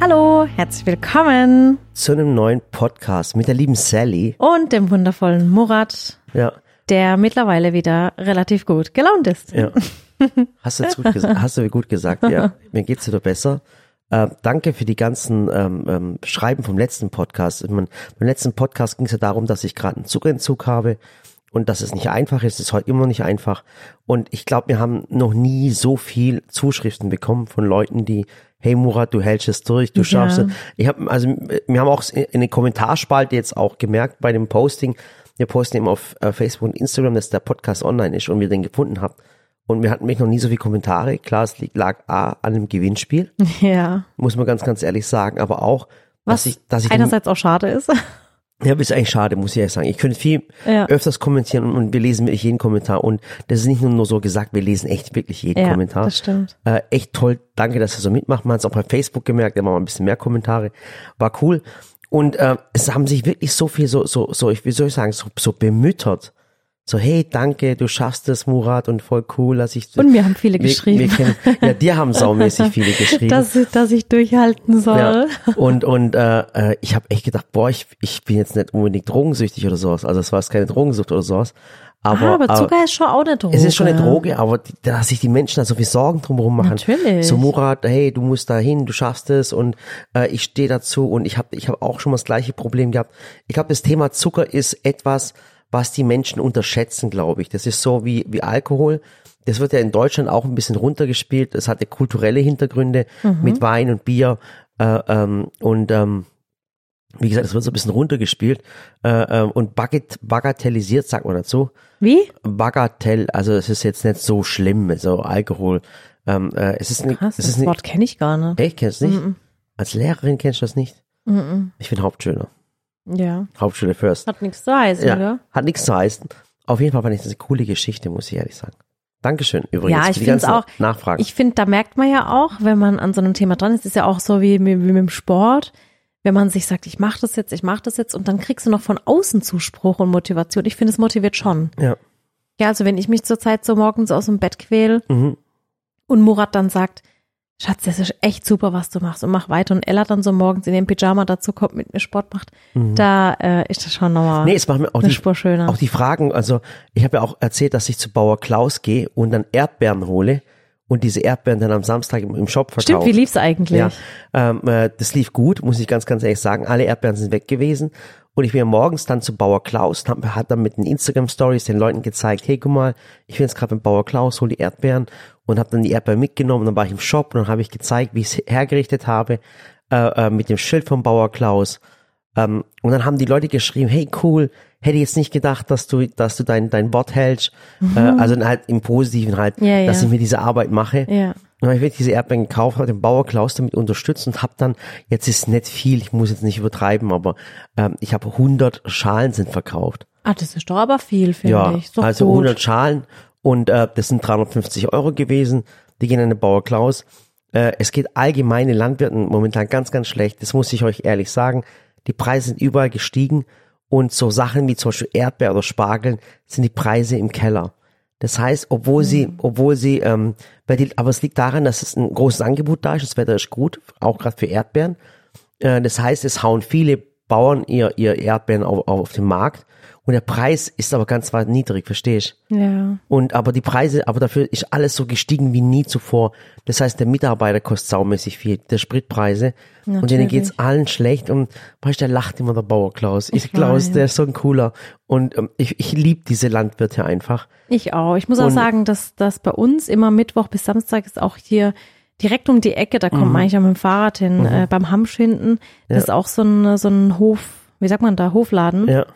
Hallo, herzlich willkommen zu einem neuen Podcast mit der lieben Sally. und dem wundervollen Murat, Ja, der mittlerweile wieder relativ gut gelaunt ist. ja. Hast du jetzt gut, ges- hast du gut gesagt, ja. Mir geht's wieder besser. Äh, danke für die ganzen ähm, ähm, Schreiben vom letzten Podcast. Ich mein, beim letzten Podcast ging es ja darum, dass ich gerade einen Zuckerentzug habe und dass es nicht einfach ist. Es ist heute immer noch nicht einfach. Und ich glaube, wir haben noch nie so viel Zuschriften bekommen von Leuten, die Hey Murat, du hältst es durch, du schaffst Ja. es. Ich habe also wir haben auch in der Kommentarspalte jetzt auch gemerkt bei dem Posting, wir posten eben auf äh, Facebook und Instagram, dass der Podcast online ist und wir den gefunden haben. Und wir hatten mich noch nie so viele Kommentare. Klar, es lag A an dem Gewinnspiel, Ja. muss man ganz, ganz ehrlich sagen, aber auch, Was dass ich, dass ich einerseits auch schade ist. Ja, ist eigentlich schade, muss ich ehrlich sagen. Ich könnte viel Ja. öfters kommentieren und, und wir lesen wirklich jeden Kommentar. Und das ist nicht nur, nur so gesagt, wir lesen echt wirklich jeden Ja, Kommentar. das stimmt. Äh, echt toll, danke, dass ihr so mitmacht. Man hat es auch bei Facebook gemerkt, da waren ein bisschen mehr Kommentare. War cool. Und äh, es haben sich wirklich so viel, so, so, so, ich, wie soll ich sagen, so, so bemüttert. So, hey, danke, du schaffst es, Murat, und voll cool, dass ich. Und mir haben viele wir, geschrieben. Wir kennen, ja, dir haben saumäßig viele geschrieben. dass, dass ich durchhalten soll. Ja. Und und äh, äh, ich habe echt gedacht, boah, ich, ich bin jetzt nicht unbedingt drogensüchtig oder sowas. Also es war jetzt keine Drogensucht oder sowas. Aber, ah, aber Zucker ist schon auch eine Droge. es ist schon eine Droge, aber dass sich die Menschen da so viel Sorgen drumherum machen. Natürlich. So Murat, hey, du musst da hin, du schaffst es und äh, ich stehe dazu und ich habe ich hab auch schon mal das gleiche Problem gehabt. Ich glaube, das Thema Zucker ist etwas, was die Menschen unterschätzen, glaube ich. Das ist so wie, wie Alkohol. Das wird ja in Deutschland auch ein bisschen runtergespielt. Das hat ja kulturelle Hintergründe mit Wein und Bier. Äh, ähm, und ähm, wie gesagt, es wird so ein bisschen runtergespielt äh, ähm, und bagat bagatellisiert, sagt man dazu. Wie? Bagatell, also es ist jetzt nicht so schlimm, so Alkohol. Ähm, äh, es ist nicht, Krass, es das ist Wort kenne ich gar nicht. echt, kennst du nicht? Als Lehrerin kennst du das nicht? Mhm. Ich bin Hauptschüler. Ja. Hauptschule first. Hat nichts zu heißen, Ja, oder? hat nichts zu heißen. Auf jeden Fall fand ich das eine coole Geschichte, muss ich ehrlich sagen. Dankeschön übrigens Ja, für ich die finde es ganzen auch. Nachfragen. Ich finde, da merkt man ja auch, wenn man an so einem Thema dran ist, ist ja auch so wie, wie, wie mit dem Sport, wenn man sich sagt, ich mache das jetzt, ich mache das jetzt und dann kriegst du noch von außen Zuspruch und Motivation. Ich finde, es motiviert schon. ja. Ja, also wenn ich mich zurzeit so morgens aus dem Bett quäl Mhm. und Murat dann sagt, Schatz, das ist echt super, was du machst und mach weiter und Ella dann so morgens in dem Pyjama dazu kommt, mit mir Sport macht, da äh, ist das schon nochmal Mhm. Nee, es macht mir auch eine die, Spur schöner. auch die Fragen, also ich habe ja auch erzählt, dass ich zu Bauer Klaus gehe und dann Erdbeeren hole und diese Erdbeeren dann am Samstag im, im Shop verkaufe. Stimmt, wie lief's eigentlich? Ja, ähm, äh, das lief gut, muss ich ganz, ganz ehrlich sagen. Alle Erdbeeren sind weg gewesen. Und ich bin ja morgens dann zu Bauer Klaus und hab, hat dann mit den Instagram-Stories den Leuten gezeigt, hey, guck mal, ich bin jetzt gerade beim Bauer Klaus, hol die Erdbeeren und habe dann die Erdbeeren mitgenommen. Dann war ich im Shop und dann habe ich gezeigt, wie ich es hergerichtet habe, äh, äh, mit dem Schild vom Bauer Klaus. Ähm, und dann haben die Leute geschrieben, hey cool, hätte jetzt nicht gedacht, dass du, dass du dein, dein Wort hältst. Äh, also halt im Positiven halt, Mhm. Ja, dass ja. ich mir diese Arbeit mache. Ja. Und dann habe ich wirklich diese Erdbeeren gekauft, habe den Bauer Klaus damit unterstützt und habe dann, jetzt ist nicht viel, ich muss jetzt nicht übertreiben, aber ähm, ich habe 100 Schalen sind verkauft. Ah, das ist doch aber viel, finde Ja, ich. Doch also gut. 100 Schalen und äh, das sind 350 Euro gewesen. Die gehen an den Bauer Klaus. Äh, es geht allgemeine Landwirten momentan ganz, ganz schlecht. Das muss ich euch ehrlich sagen. Die Preise sind überall gestiegen und so Sachen wie zum Beispiel Erdbeer oder Spargeln sind die Preise im Keller. Das heißt, obwohl sie, obwohl sie, ähm, bei die, aber es liegt daran, dass es ein großes Angebot da ist. Das Wetter ist gut, auch gerade für Erdbeeren. Äh, das heißt, es hauen viele Bauern ihr, ihr Erdbeeren auf, auf den Markt und der Preis ist aber ganz weit niedrig, verstehst Ja. Und aber die Preise, aber dafür ist alles so gestiegen wie nie zuvor. Das heißt, der Mitarbeiter kostet saumäßig viel, der Spritpreise. Und denen Natürlich. geht's allen schlecht und weißt, du, der lacht immer der Bauer Klaus. Ich, Ich Klaus, weiß. der ist so ein cooler. Und ähm, ich, ich liebe diese Landwirte einfach. Ich auch. Ich muss auch Und- sagen, dass, dass bei uns immer Mittwoch bis Samstag ist auch hier direkt um die Ecke, da kommt Mhm. man eigentlich auch mit dem Fahrrad hin, äh, beim Hamsch hinten. Das ist auch so ein, so ein Hof, wie sagt man da, Hofladen. Ja.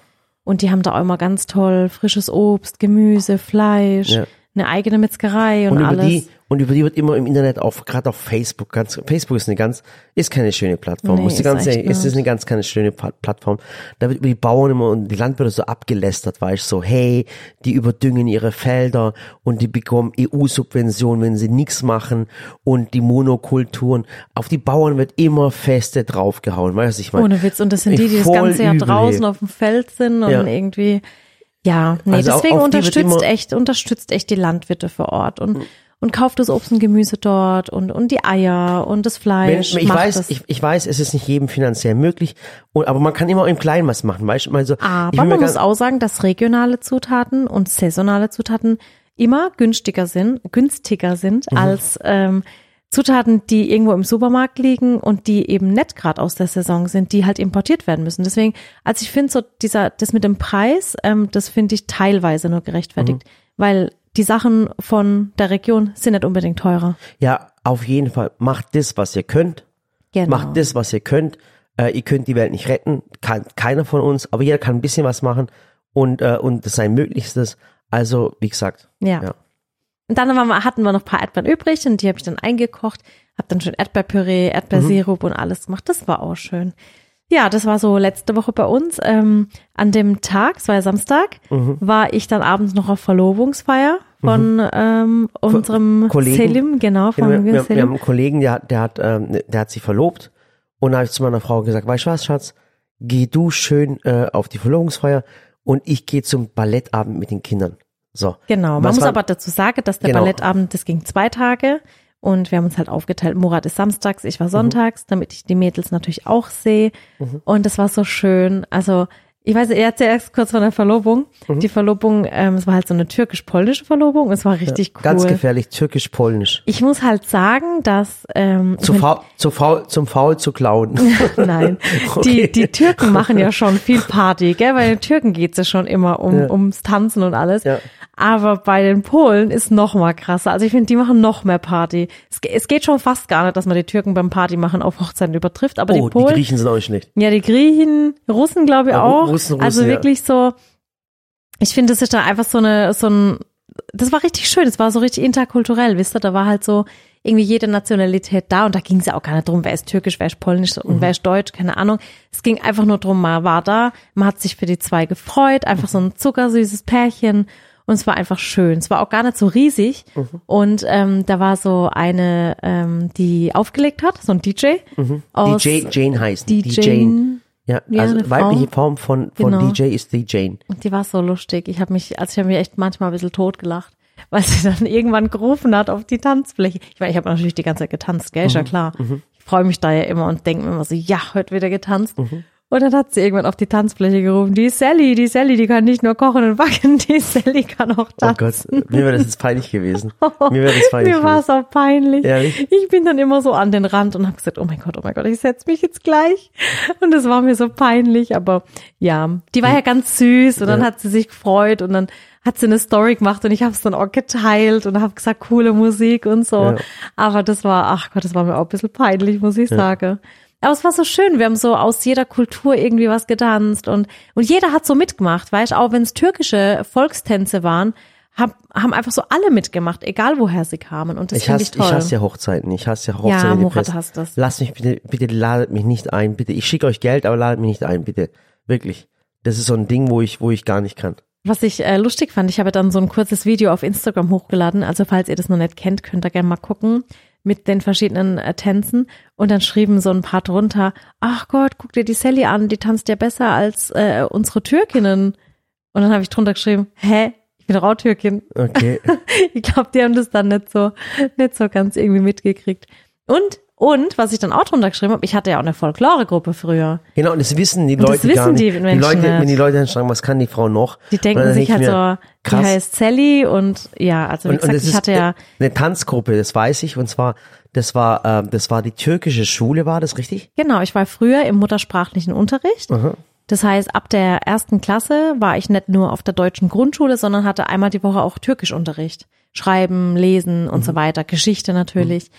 Und die haben da auch immer ganz toll frisches Obst, Gemüse, Fleisch, Ja. Eine eigene Metzgerei und, Und über alles. die, und über die wird immer im Internet auf, gerade auf Facebook, ganz, Facebook ist eine ganz, ist keine schöne Plattform. Nee, muss ist ganz ehrlich, es ist nicht. eine ganz keine schöne Pla- Plattform. Da wird über die Bauern immer und die Landwirte so abgelästert, weißt so, hey, die überdüngen ihre Felder und die bekommen EU-Subventionen, wenn sie nichts machen und die Monokulturen. Auf die Bauern wird immer feste draufgehauen, weißt du, ich meine. Ohne Witz. Und das sind die, die das ganze Jahr draußen auf dem Feld sind und Ja. irgendwie, ja, nee, Also deswegen unterstützt echt, unterstützt echt die Landwirte vor Ort. Und, und kauft das Obst und Gemüse dort und, und die Eier und das Fleisch. Wenn, ich weiß, ich, ich weiß, es ist nicht jedem finanziell möglich, und, aber man kann immer im Kleinen was machen, weißt du? Also, Aber man muss auch sagen, dass regionale Zutaten und saisonale Zutaten immer günstiger sind, günstiger sind Mhm. als ähm, Zutaten, die irgendwo im Supermarkt liegen und die eben nicht gerade aus der Saison sind, die halt importiert werden müssen. Deswegen, also ich finde so dieser, das mit dem Preis, ähm, das finde ich teilweise nur gerechtfertigt, Mhm. weil die Sachen von der Region sind nicht unbedingt teurer. Ja, auf jeden Fall. Macht das, was ihr könnt. Genau. Macht das, was ihr könnt. Äh, ihr könnt die Welt nicht retten, kann keiner von uns, aber jeder kann ein bisschen was machen und, äh, und das sein Möglichstes. Also, wie gesagt, Ja. Ja. Und dann wir, hatten wir noch ein paar Erdbeeren übrig und die habe ich dann eingekocht, habe dann schön Erdbeerpüree, Erdbeersirup und alles gemacht. Das war auch schön. Ja, das war so letzte Woche bei uns. Ähm, an dem Tag, es war ja Samstag, war ich dann abends noch auf Verlobungsfeier von ähm, unserem Kollegen. Selim, genau, Ja, von wir, wir, wir Selim. haben einen Kollegen, der, hat- der, hat, ähm, der hat sich verlobt und da habe ich zu meiner Frau gesagt, weißt du was, Schatz, geh du schön äh, auf die Verlobungsfeier und ich gehe zum Ballettabend mit den Kindern. So. Genau, man Was muss war- aber dazu sagen, dass der Genau. Ballettabend, das ging zwei Tage und wir haben uns halt aufgeteilt. Murat ist samstags, ich war sonntags, damit ich die Mädels natürlich auch sehe. Und das war so schön. Also ich weiß, er erzählt erst kurz von der Verlobung. Die Verlobung, ähm, es war halt so eine türkisch-polnische Verlobung. Es war richtig cool. Ganz gefährlich, türkisch-polnisch. Ich muss halt sagen, dass ähm, Zu faul, zu faul, zum Faul zu klauen. Nein, Okay. die, die Türken machen ja schon viel Party, gell? Bei den Türken geht's ja schon immer um, Ja. ums Tanzen und alles. Ja. Aber bei den Polen ist noch mal krasser. Also ich finde, die machen noch mehr Party. Es, es geht schon fast gar nicht, dass man die Türken beim Party machen auf Hochzeiten übertrifft. Aber oh, die die Polen, Griechen sind auch nicht schlecht. ja, die Griechen, Russen glaube ich Ja, auch. Russen, Russen, also ja. wirklich so, ich finde, das ist da einfach so eine, so ein, das war richtig schön. Es war so richtig interkulturell, wisst ihr? Da war halt so irgendwie jede Nationalität da und da ging es ja auch gar nicht drum, wer ist türkisch, wer ist polnisch und wer ist deutsch, keine Ahnung. Es ging einfach nur drum, man war da, man hat sich für die zwei gefreut, einfach so ein zuckersüßes Pärchen und es war einfach schön. Es war auch gar nicht so riesig und ähm, da war so eine, ähm, die aufgelegt hat, so ein DJ. Aus, Die Jane, Jane heißen. die Die Jane. Ja, Ja, also weibliche Frau. Form von, von Genau. DJ ist die Jane. Die war so lustig. Ich habe mich, also ich habe mich echt manchmal ein bisschen totgelacht, weil sie dann irgendwann gerufen hat auf die Tanzfläche. Ich meine, ich habe natürlich die ganze Zeit getanzt, gell, ist ja klar. Ich freue mich da ja immer und denke mir immer so, ja, heute wieder getanzt. Und dann hat sie irgendwann auf die Tanzfläche gerufen, die Sally, die Sally, die kann nicht nur kochen und backen, die Sally kann auch Oh tanzen. Gott, mir wäre das jetzt peinlich gewesen. Mir wäre das peinlich Mir war es auch peinlich. Ehrlich? Ich bin dann immer so an den Rand und habe gesagt, oh mein Gott, oh mein Gott, ich setz mich jetzt gleich. Und es war mir so peinlich, aber ja, die war ja ganz süß und dann Ja. hat sie sich gefreut und dann hat sie eine Story gemacht und ich habe es dann auch geteilt und habe gesagt, coole Musik und so. Ja. Aber das war, ach Gott, das war mir auch ein bisschen peinlich, muss ich sagen. Aber es war so schön, wir haben so aus jeder Kultur irgendwie was getanzt und, und jeder hat so mitgemacht, weißt auch wenn es türkische Volkstänze waren, hab, haben einfach so alle mitgemacht, egal woher sie kamen und das Ich hasse, ich toll. ich hasse ja Hochzeiten. Ich hasse ja Hochzeiten. Ja, Murat hasst das. Lasst mich bitte, bitte ladet mich nicht ein, bitte. Ich schicke euch Geld, aber ladet mich nicht ein, bitte. Wirklich. Das ist so ein Ding, wo ich, wo ich gar nicht kann. Was ich äh, lustig fand, ich habe dann so ein kurzes Video auf Instagram hochgeladen. Also falls ihr das noch nicht kennt, könnt ihr gerne mal gucken mit den verschiedenen äh, Tänzen. Und dann schrieben so ein paar drunter, ach Gott, guck dir die Sally an, die tanzt ja besser als äh, unsere Türkinnen. Und dann habe ich drunter geschrieben, hä? Ich bin doch auch Türkin. Okay. Ich glaube, die haben das dann nicht so, nicht so ganz irgendwie mitgekriegt. Und, und, was ich dann auch drunter geschrieben habe, ich hatte ja auch eine Folklore-Gruppe früher. genau, und das wissen die Und das Leute gar wissen nicht. die die Menschen Leute, wenn nicht. die Leute dann fragen, was kann die Frau noch? Die Und denken sich halt so, mir, die krass. heißt Sally und ja, also wie Und, und gesagt, das ich hatte ja, eine Tanzgruppe, das weiß ich. Und zwar, das war, äh, das war die türkische Schule, war das richtig? genau, ich war früher im muttersprachlichen Unterricht. Das heißt, ab der ersten Klasse war ich nicht nur auf der deutschen Grundschule, sondern hatte einmal die Woche auch Türkischunterricht. Schreiben, lesen und so weiter, Geschichte natürlich.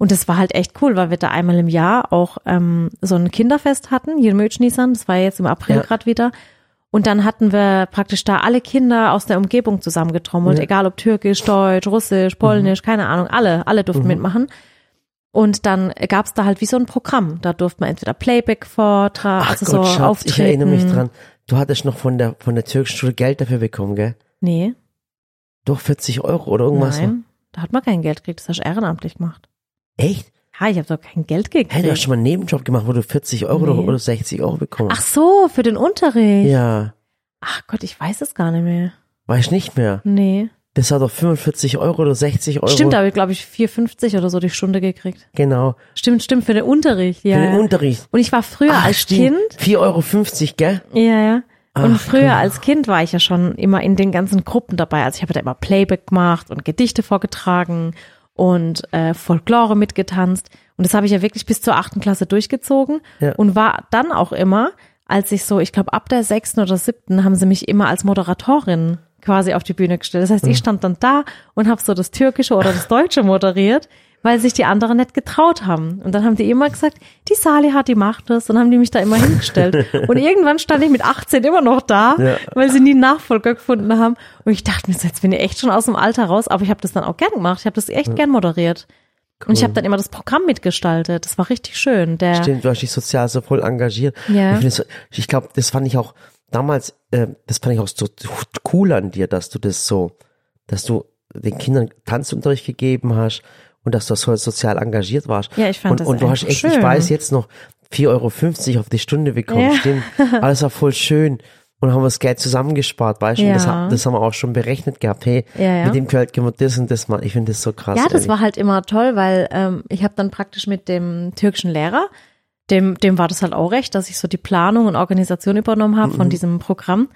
Und das war halt echt cool, weil wir da einmal im Jahr auch ähm, so ein Kinderfest hatten, hier in Mötschniesern, das war jetzt im April Ja. gerade wieder. Und dann hatten wir praktisch da alle Kinder aus der Umgebung zusammengetrommelt, Ja. egal ob türkisch, deutsch, russisch, polnisch, keine Ahnung, alle, alle durften mitmachen. Und dann gab's da halt wie so ein Programm. Da durfte man entweder Playback vortragen, also Gott, so Schatz, auftreten. ich erinnere mich dran. Du hattest noch von der, von der türkischen Schule Geld dafür bekommen, gell? Nee, Doch 40 Euro oder irgendwas. nein, da hat man kein Geld gekriegt, das hast du ehrenamtlich gemacht. Echt? Ja, ich habe doch kein Geld gekriegt. Hey, du hast schon mal einen Nebenjob gemacht, wo du 40 Euro Nee. oder- oder 60 Euro bekommen Ach so, für den Unterricht. Ja, Ach Gott, ich weiß es gar nicht mehr. weiß nicht mehr. Nee. Das war doch 45 Euro oder 60 Euro. Stimmt, da habe ich, glaube ich, 4,50 oder so die Stunde gekriegt. Genau. Stimmt, stimmt, für den Unterricht, ja. Für den. Unterricht. Und ich war früher Ach, als stimmt. Kind, 4,50 Euro, gell? ja, ja. Und Ach, früher cool. als Kind war ich ja schon immer in den ganzen Gruppen dabei. Also ich habe da immer Playback gemacht und Gedichte vorgetragen und äh, Folklore mitgetanzt. Und das habe ich ja wirklich bis zur achten Klasse durchgezogen Ja. und war dann auch immer, als ich so, ich glaube ab der sechsten oder siebten haben sie mich immer als Moderatorin quasi auf die Bühne gestellt. Das heißt, Mhm. ich stand dann da und habe so das Türkische oder das Deutsche moderiert, weil sich die anderen nicht getraut haben. Und dann haben die immer gesagt, die Saliha, die macht das. Und dann haben die mich da immer hingestellt. Und irgendwann stand ich mit 18 immer noch da, Ja. weil sie nie Nachfolger gefunden haben. Und ich dachte mir, so, jetzt bin ich echt schon aus dem Alter raus. Aber ich habe das dann auch gern gemacht. Ich habe das echt gern moderiert. Und ich habe dann immer das Programm mitgestaltet. Das war richtig schön. Der, Stimmt, du hast dich sozial so voll engagiert. Ja. Ich, das- ich glaube, das fand ich auch damals, äh, das fand ich auch so cool an dir, dass du das so, dass du den Kindern Tanzunterricht gegeben hast und dass du so sozial engagiert warst. Ja, ich fand und, das Und du hast echt, ich schön. weiß jetzt noch, 4,50 Euro auf die Stunde bekommen, Ja. stimmt. Aber es war voll schön. Und haben wir das Geld zusammengespart, weißt du? Das, Ja. ha- das haben wir auch schon berechnet gehabt. Hey, Ja, ja. mit dem Geld können wir das und das machen. Ich finde das so krass. Ja, das ehrlich. war halt immer toll, weil ähm, ich habe dann praktisch mit dem türkischen Lehrer, dem, dem war das halt auch recht, dass ich so die Planung und Organisation übernommen habe Mhm. von diesem Programm.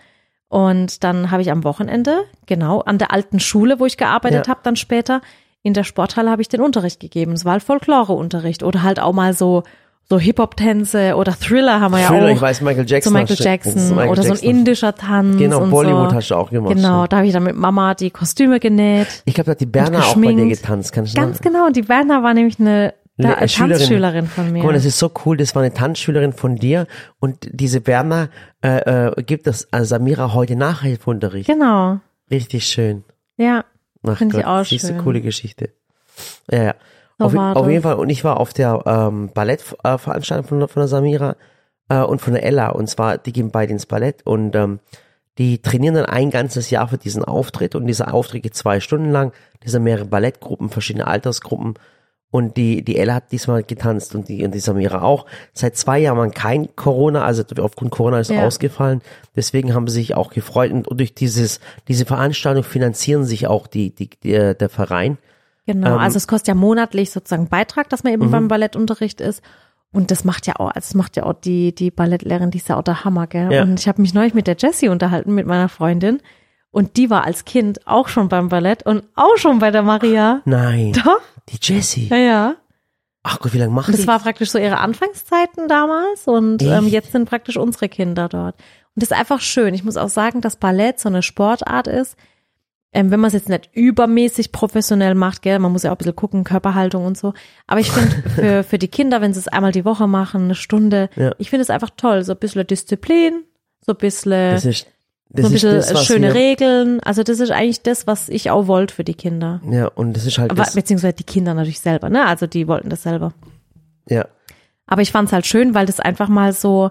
Und dann habe ich am Wochenende, genau, an der alten Schule, wo ich gearbeitet Ja. habe, dann später, in der Sporthalle habe ich den Unterricht gegeben. Es war halt Folkloreunterricht oder halt auch mal so, so Hip-Hop-Tänze oder Thriller haben wir ja Thriller, auch. ich weiß, Michael Jackson. so Michael Jackson Michael oder so ein Jackson. indischer Tanz. Genau, Bollywood so. hast du auch gemacht. Genau, ja. da habe ich dann mit Mama die Kostüme genäht. Ich glaube, da hat die Berner auch bei dir getanzt. Kannst du Ganz genau, und die Berner war nämlich eine da, äh, Schülerin. Tanzschülerin von mir. Guck mal, das ist so cool. Das war eine Tanzschülerin von dir und diese Berner äh, äh, gibt das äh, Samira heute Nachhilfeunterricht. genau, Richtig schön. ja. Ach Finde ich auch schön. coole Geschichte. Ja, ja. Auf, auf jeden Fall. Und ich war auf der ähm, Ballettveranstaltung von, der- von der Samira äh, und von der Ella. Und zwar, die gehen beide ins Ballett und ähm, die trainieren dann ein ganzes Jahr für diesen Auftritt. Und dieser Auftritt geht zwei Stunden lang. Das sind mehrere Ballettgruppen, verschiedene Altersgruppen. Und die, die Ella hat diesmal getanzt und die, und die Samira auch. Seit zwei Jahren waren kein Corona, also aufgrund Corona ist Ja. ausgefallen. Deswegen haben sie sich auch gefreut. Und durch dieses, diese Veranstaltung finanzieren sich auch die, die, die äh, der Verein. Genau, Ähm, also es kostet ja monatlich sozusagen Beitrag, dass man Mhm. eben beim Ballettunterricht ist. Und das macht ja auch, also das macht ja auch die, die Ballettlehrerin, die ist ja auch der Hammer, gell? Ja. Und ich habe mich neulich mit der Jessie unterhalten, mit meiner Freundin. Und die war als Kind auch schon beim Ballett und auch schon bei der Maria. Nein. Doch? Die Jessie. Ja, ja. Ach Gott, wie lange macht Und das die? war praktisch so ihre Anfangszeiten damals und Echt? ähm, jetzt sind praktisch unsere Kinder dort. Und das ist einfach schön. Ich muss auch sagen, dass Ballett so eine Sportart ist, ähm, wenn man es jetzt nicht übermäßig professionell macht, gell, man muss ja auch ein bisschen gucken, Körperhaltung und so. Aber ich finde, für, für die Kinder, wenn sie es einmal die Woche machen, eine Stunde, Ja. ich finde es einfach toll. So ein bisschen Disziplin, so ein bisschen, das ist, das so ein bisschen das, was schöne wir, Regeln. Also das ist eigentlich das, was ich auch wollte für die Kinder. Ja, und das ist halt Aber, das, beziehungsweise die Kinder natürlich selber, ne? Also die wollten das selber. ja. Aber ich fand's halt schön, weil das einfach mal so,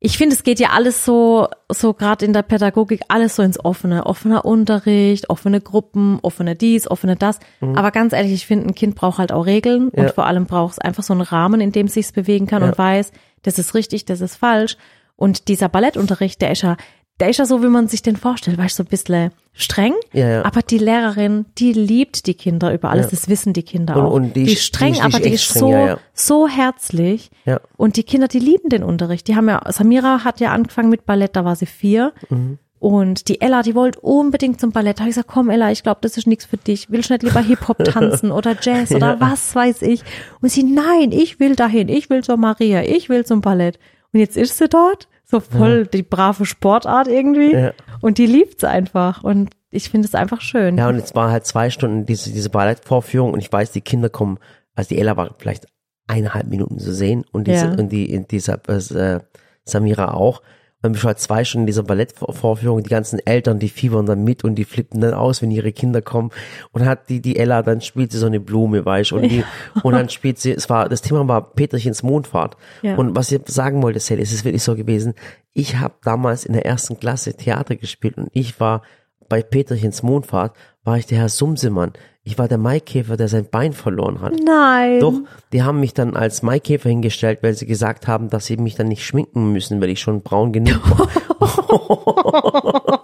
ich finde, es geht ja alles so, so gerade in der Pädagogik, alles so ins Offene. Offener Unterricht, offene Gruppen, offene dies, offene das. Aber ganz ehrlich, ich finde, ein Kind braucht halt auch Regeln Mhm. Ja. und vor allem braucht es einfach so einen Rahmen, in dem es sich bewegen kann Ja. und weiß, das ist richtig, das ist falsch. Und dieser Ballettunterricht, der ist ja, der ist ja so, wie man sich den vorstellt, weißt du, so ein bisschen streng. Ja, ja. Aber die Lehrerin, die liebt die Kinder über alles, Ja. das wissen die Kinder Und- auch. und die die ist- streng, die die aber die ist streng, so, so herzlich. Ja. Und die Kinder, die lieben den Unterricht. Die haben ja, Samira hat ja angefangen mit Ballett, da war sie vier. Mhm. Und die Ella, die wollte unbedingt zum Ballett. Da habe ich gesagt, komm Ella, ich glaube, das ist nichts für dich. Willst du nicht lieber Hip-Hop tanzen oder Jazz oder was weiß ich? Und sie, nein, ich will dahin, ich will zur Maria, ich will zum Ballett. Und jetzt ist sie dort, so voll die brave Sportart irgendwie. Ja. Und die liebt einfach. Und ich finde es einfach schön. Ja, und jetzt war halt zwei Stunden diese, diese Ballettvorführung und ich weiß, die Kinder kommen, also die Ella war vielleicht eineinhalb Minuten zu sehen und diese, Ja. und die, in dieser, äh, Samira auch. Ich war halt zwei Stunden in dieser Ballettvorführung, die ganzen Eltern, die fiebern dann mit und die flippen dann aus, wenn ihre Kinder kommen. Und hat die, die Ella, dann spielt sie so eine Blume, weißt du, und die, und dann spielt sie, es war, das Thema war Peterchens Mondfahrt. Ja. Und was ich sagen wollte, Sally, es ist wirklich so gewesen, ich habe damals in der ersten Klasse Theater gespielt und ich war bei Peterchens Mondfahrt, war ich der Herr Sumsemann. Ich war der Maikäfer, der sein Bein verloren hat. Nein. Doch, die haben mich dann als Maikäfer hingestellt, weil sie gesagt haben, dass sie mich dann nicht schminken müssen, weil ich schon braun genug war.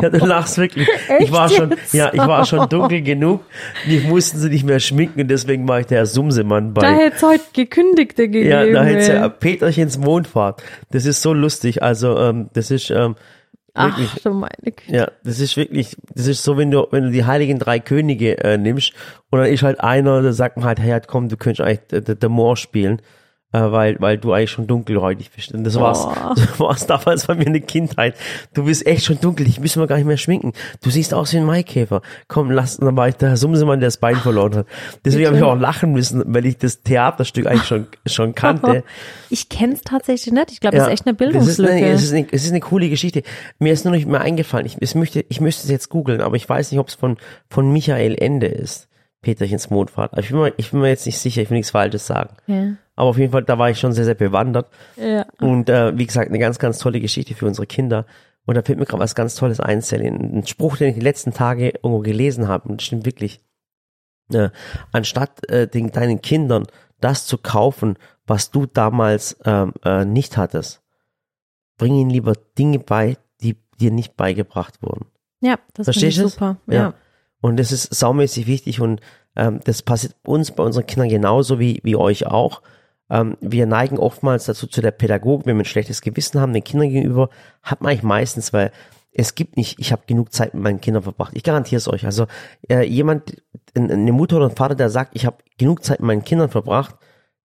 Ja, du lachst wirklich. Echt ich war schon, jetzt? ja, ich war schon dunkel genug. Ich mussten sie nicht mehr schminken und deswegen war ich der Sumsemann bei. Da hätte es heute Gekündigte gegeben. Ja, da hätte ey. ja Peterchens Mondfahrt. Das ist so lustig. Also, ähm, das ist ähm, wirklich. Ach, du meine Güte. Ja, das ist wirklich, das ist so, wenn du, wenn du die heiligen drei Könige äh, nimmst und dann ist halt einer, der sagt man halt, hey, komm, du könntest eigentlich der, der, der Moor spielen, weil, weil du eigentlich schon dunkelhäutig bist. Und das war's, Oh. das war's damals bei mir in der Kindheit. Du bist echt schon dunkel, ich müssen wir gar nicht mehr schminken. Du siehst aus wie ein Maikäfer. Komm, lass, dann war ich der Sumsemann, der das Bein verloren hat. Deswegen habe ich auch lachen müssen, weil ich das Theaterstück eigentlich schon, schon kannte. Ich kenne es tatsächlich nicht. Ich glaube, das ist echt eine Das ist Bildungslücke. eine, es, ist eine, es ist eine coole Geschichte. Mir ist nur nicht mehr eingefallen. Ich, es möchte, ich müsste es jetzt googeln, aber ich weiß nicht, ob es von, von Michael Ende ist. Peterchens Mondfahrt. Ich bin, mir, ich bin mir jetzt nicht sicher, ich will nichts Falsches sagen. ja. Aber auf jeden Fall, da war ich schon sehr, sehr bewandert. Ja. Und äh, wie gesagt, eine ganz, ganz tolle Geschichte für unsere Kinder. Und da fällt mir gerade was ganz Tolles ein, Sally. Ein Spruch, den ich die letzten Tage irgendwo gelesen habe, und das stimmt wirklich. Äh, anstatt äh, den, deinen Kindern das zu kaufen, was du damals ähm, äh, nicht hattest, bring ihnen lieber Dinge bei, die dir nicht beigebracht wurden. ja, das es? super. Ja. Ja. Und das ist saumäßig wichtig und ähm, das passiert uns bei unseren Kindern genauso wie, wie euch auch. Ähm, wir neigen oftmals dazu zu der Pädagogik, wenn wir ein schlechtes Gewissen haben den Kindern gegenüber, hat man eigentlich meistens, weil es gibt nicht, ich habe genug Zeit mit meinen Kindern verbracht. Ich garantiere es euch. Also äh, jemand, ein- eine Mutter oder ein Vater, der sagt, ich habe genug Zeit mit meinen Kindern verbracht,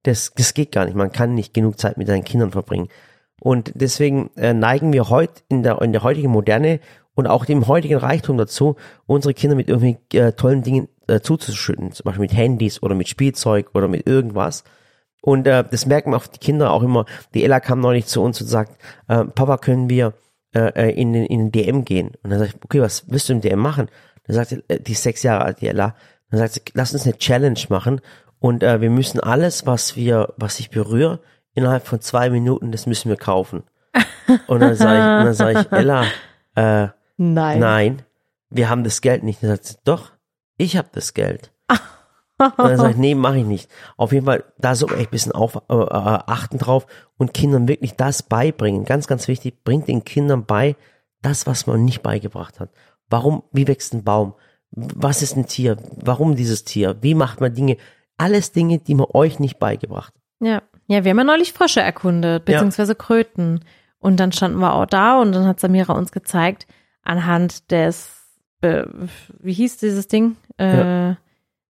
das, das geht gar nicht. Man kann nicht genug Zeit mit seinen Kindern verbringen. Und deswegen äh, neigen wir heute in der, in der heutigen Moderne und auch dem heutigen Reichtum dazu, unsere Kinder mit irgendwelchen äh, tollen Dingen äh, zuzuschütten. Zum Beispiel mit Handys oder mit Spielzeug oder mit irgendwas. Und äh, das merken auch die Kinder auch immer. Die Ella kam neulich zu uns und sagt, äh, Papa, können wir äh, äh, in den, in den DM gehen? Und dann sag ich, okay, was willst du im DM machen? Dann sagt sie, äh, die ist sechs Jahre alt, die Ella. Dann sagt sie, lass uns eine Challenge machen und äh, wir müssen alles, was wir, was ich berühre, innerhalb von zwei Minuten, das müssen wir kaufen. Und dann sage ich, und dann sag ich, Ella, äh, Nein. nein, wir haben das Geld nicht. Dann sagt sie, doch, ich habe das Geld. Und dann ich, nee, mache ich nicht. Auf jeden Fall, da so echt ein bisschen auf, äh, äh, achten drauf und Kindern wirklich das beibringen. Ganz, ganz wichtig, bringt den Kindern bei, das, was man nicht beigebracht hat. Warum, wie wächst ein Baum? Was ist ein Tier? Warum dieses Tier? Wie macht man Dinge? Alles Dinge, die man euch nicht beigebracht. hat. Ja. ja, wir haben ja neulich Frösche erkundet, Ja. beziehungsweise Kröten. Und dann standen wir auch da und dann hat Samira uns gezeigt, anhand des, äh, wie hieß dieses Ding? Äh,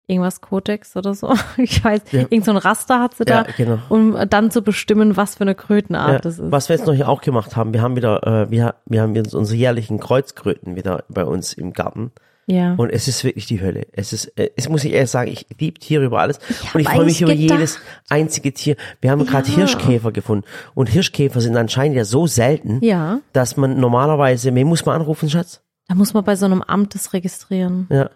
Irgendwas Kodex oder so. Ich weiß, Ja. irgend so ein Raster hat sie Ja, da, genau. um dann zu bestimmen, was für eine Krötenart Ja, das ist. was wir jetzt noch hier auch gemacht haben, wir haben wieder, äh, wir, wir haben jetzt unsere jährlichen Kreuzkröten wieder bei uns im Garten. Ja. Und es ist wirklich die Hölle. Es ist, äh, es muss ich ehrlich sagen, ich liebe Tiere über alles. hab Und ich freue mich über gedacht- jedes einzige Tier. Wir haben gerade Ja. Hirschkäfer gefunden. Und Hirschkäfer sind anscheinend ja so selten, ja, dass man normalerweise, wen muss man anrufen, Schatz? da muss man bei so einem Amt das registrieren. Ja.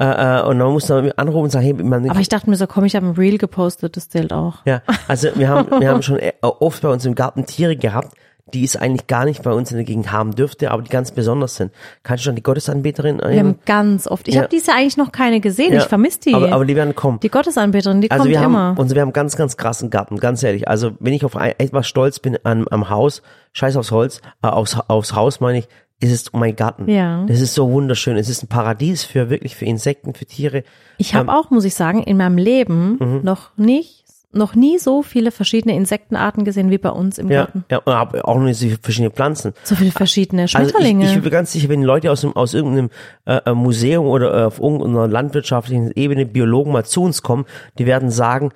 Äh, äh, und dann muss man anrufen und sagen, hey, man, Aber ich dachte mir so, komm, ich habe ein Reel gepostet, das zählt auch. ja, also wir haben, wir haben schon äh, oft bei uns im Garten Tiere gehabt, die es eigentlich gar nicht bei uns in der Gegend haben dürfte, aber die ganz besonders sind. Kannst du schon die Gottesanbeterin? Wir haben ganz oft, ich Ja. habe diese eigentlich noch keine gesehen, Ja, ich vermisse die. Aber, aber die werden kommen. die Gottesanbeterin, die Also kommt wir haben, immer. und wir haben ganz, ganz krassen Garten, ganz ehrlich. Also wenn ich auf ein, etwas stolz bin am, am Haus, scheiß aufs Holz, äh, aufs, aufs Haus meine ich, ist es mein Garten. Ja. Das ist so wunderschön. Es ist ein Paradies für wirklich für Insekten, für Tiere. Ich Ähm, habe auch, muss ich sagen, in meinem Leben mhm. noch nicht, noch nie so viele verschiedene Insektenarten gesehen wie bei uns im Ja, Garten. ja und hab auch noch so verschiedene Pflanzen. So viele verschiedene Also ich, Schmetterlinge. ich bin ganz sicher, wenn Leute aus, dem, aus irgendeinem äh, äh, Museum oder auf irgendeiner landwirtschaftlichen Ebene Biologen mal zu uns kommen, die werden sagen,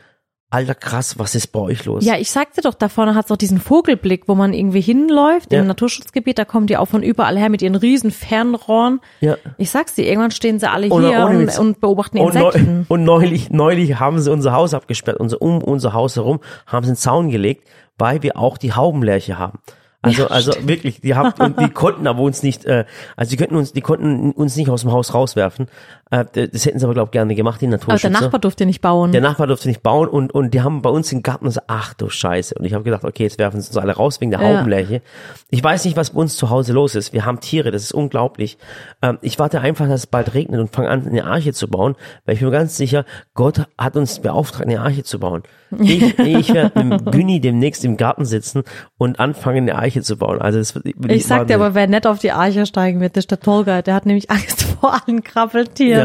alter krass, was ist bei euch los? ja, ich sagte doch, da vorne hat es auch diesen Vogelblick, wo man irgendwie hinläuft Ja. im Naturschutzgebiet, da kommen die auch von überall her mit ihren riesen Fernrohren. ja. Ich sag's dir, irgendwann stehen sie alle Oder hier ohne und, und beobachten Und, neu, Insekten. und neulich, neulich haben sie unser Haus abgesperrt, unser, um unser Haus herum, haben sie einen Zaun gelegt, weil wir auch die Haubenlerche haben. Also, also wirklich, die haben, und die konnten aber uns nicht, äh, also die könnten uns, die konnten uns nicht aus dem Haus rauswerfen. Äh, das hätten sie aber, glaube ich, gerne gemacht, die Aber Naturschützer. der Nachbar durfte nicht bauen. Der Nachbar durfte nicht bauen und, und die haben bei uns im Garten so, ach du Scheiße. Und ich habe gedacht, okay, jetzt werfen sie uns alle raus wegen der Ja. Haubenlerche. Ich weiß nicht, was bei uns zu Hause los ist. Wir haben Tiere, das ist unglaublich. Ähm, ich warte einfach, dass es bald regnet und fange an, eine Arche zu bauen, weil ich bin mir ganz sicher, Gott hat uns beauftragt, eine Arche zu bauen. Ich, ich werde mit Günni demnächst im Garten sitzen und anfangen, eine Arche zu bauen. Also das wird, ich sag dir aber, wer nicht auf die Arche steigen wird, ist der Tolga. Der hat nämlich Angst vor allen Krabbeltieren. Ja,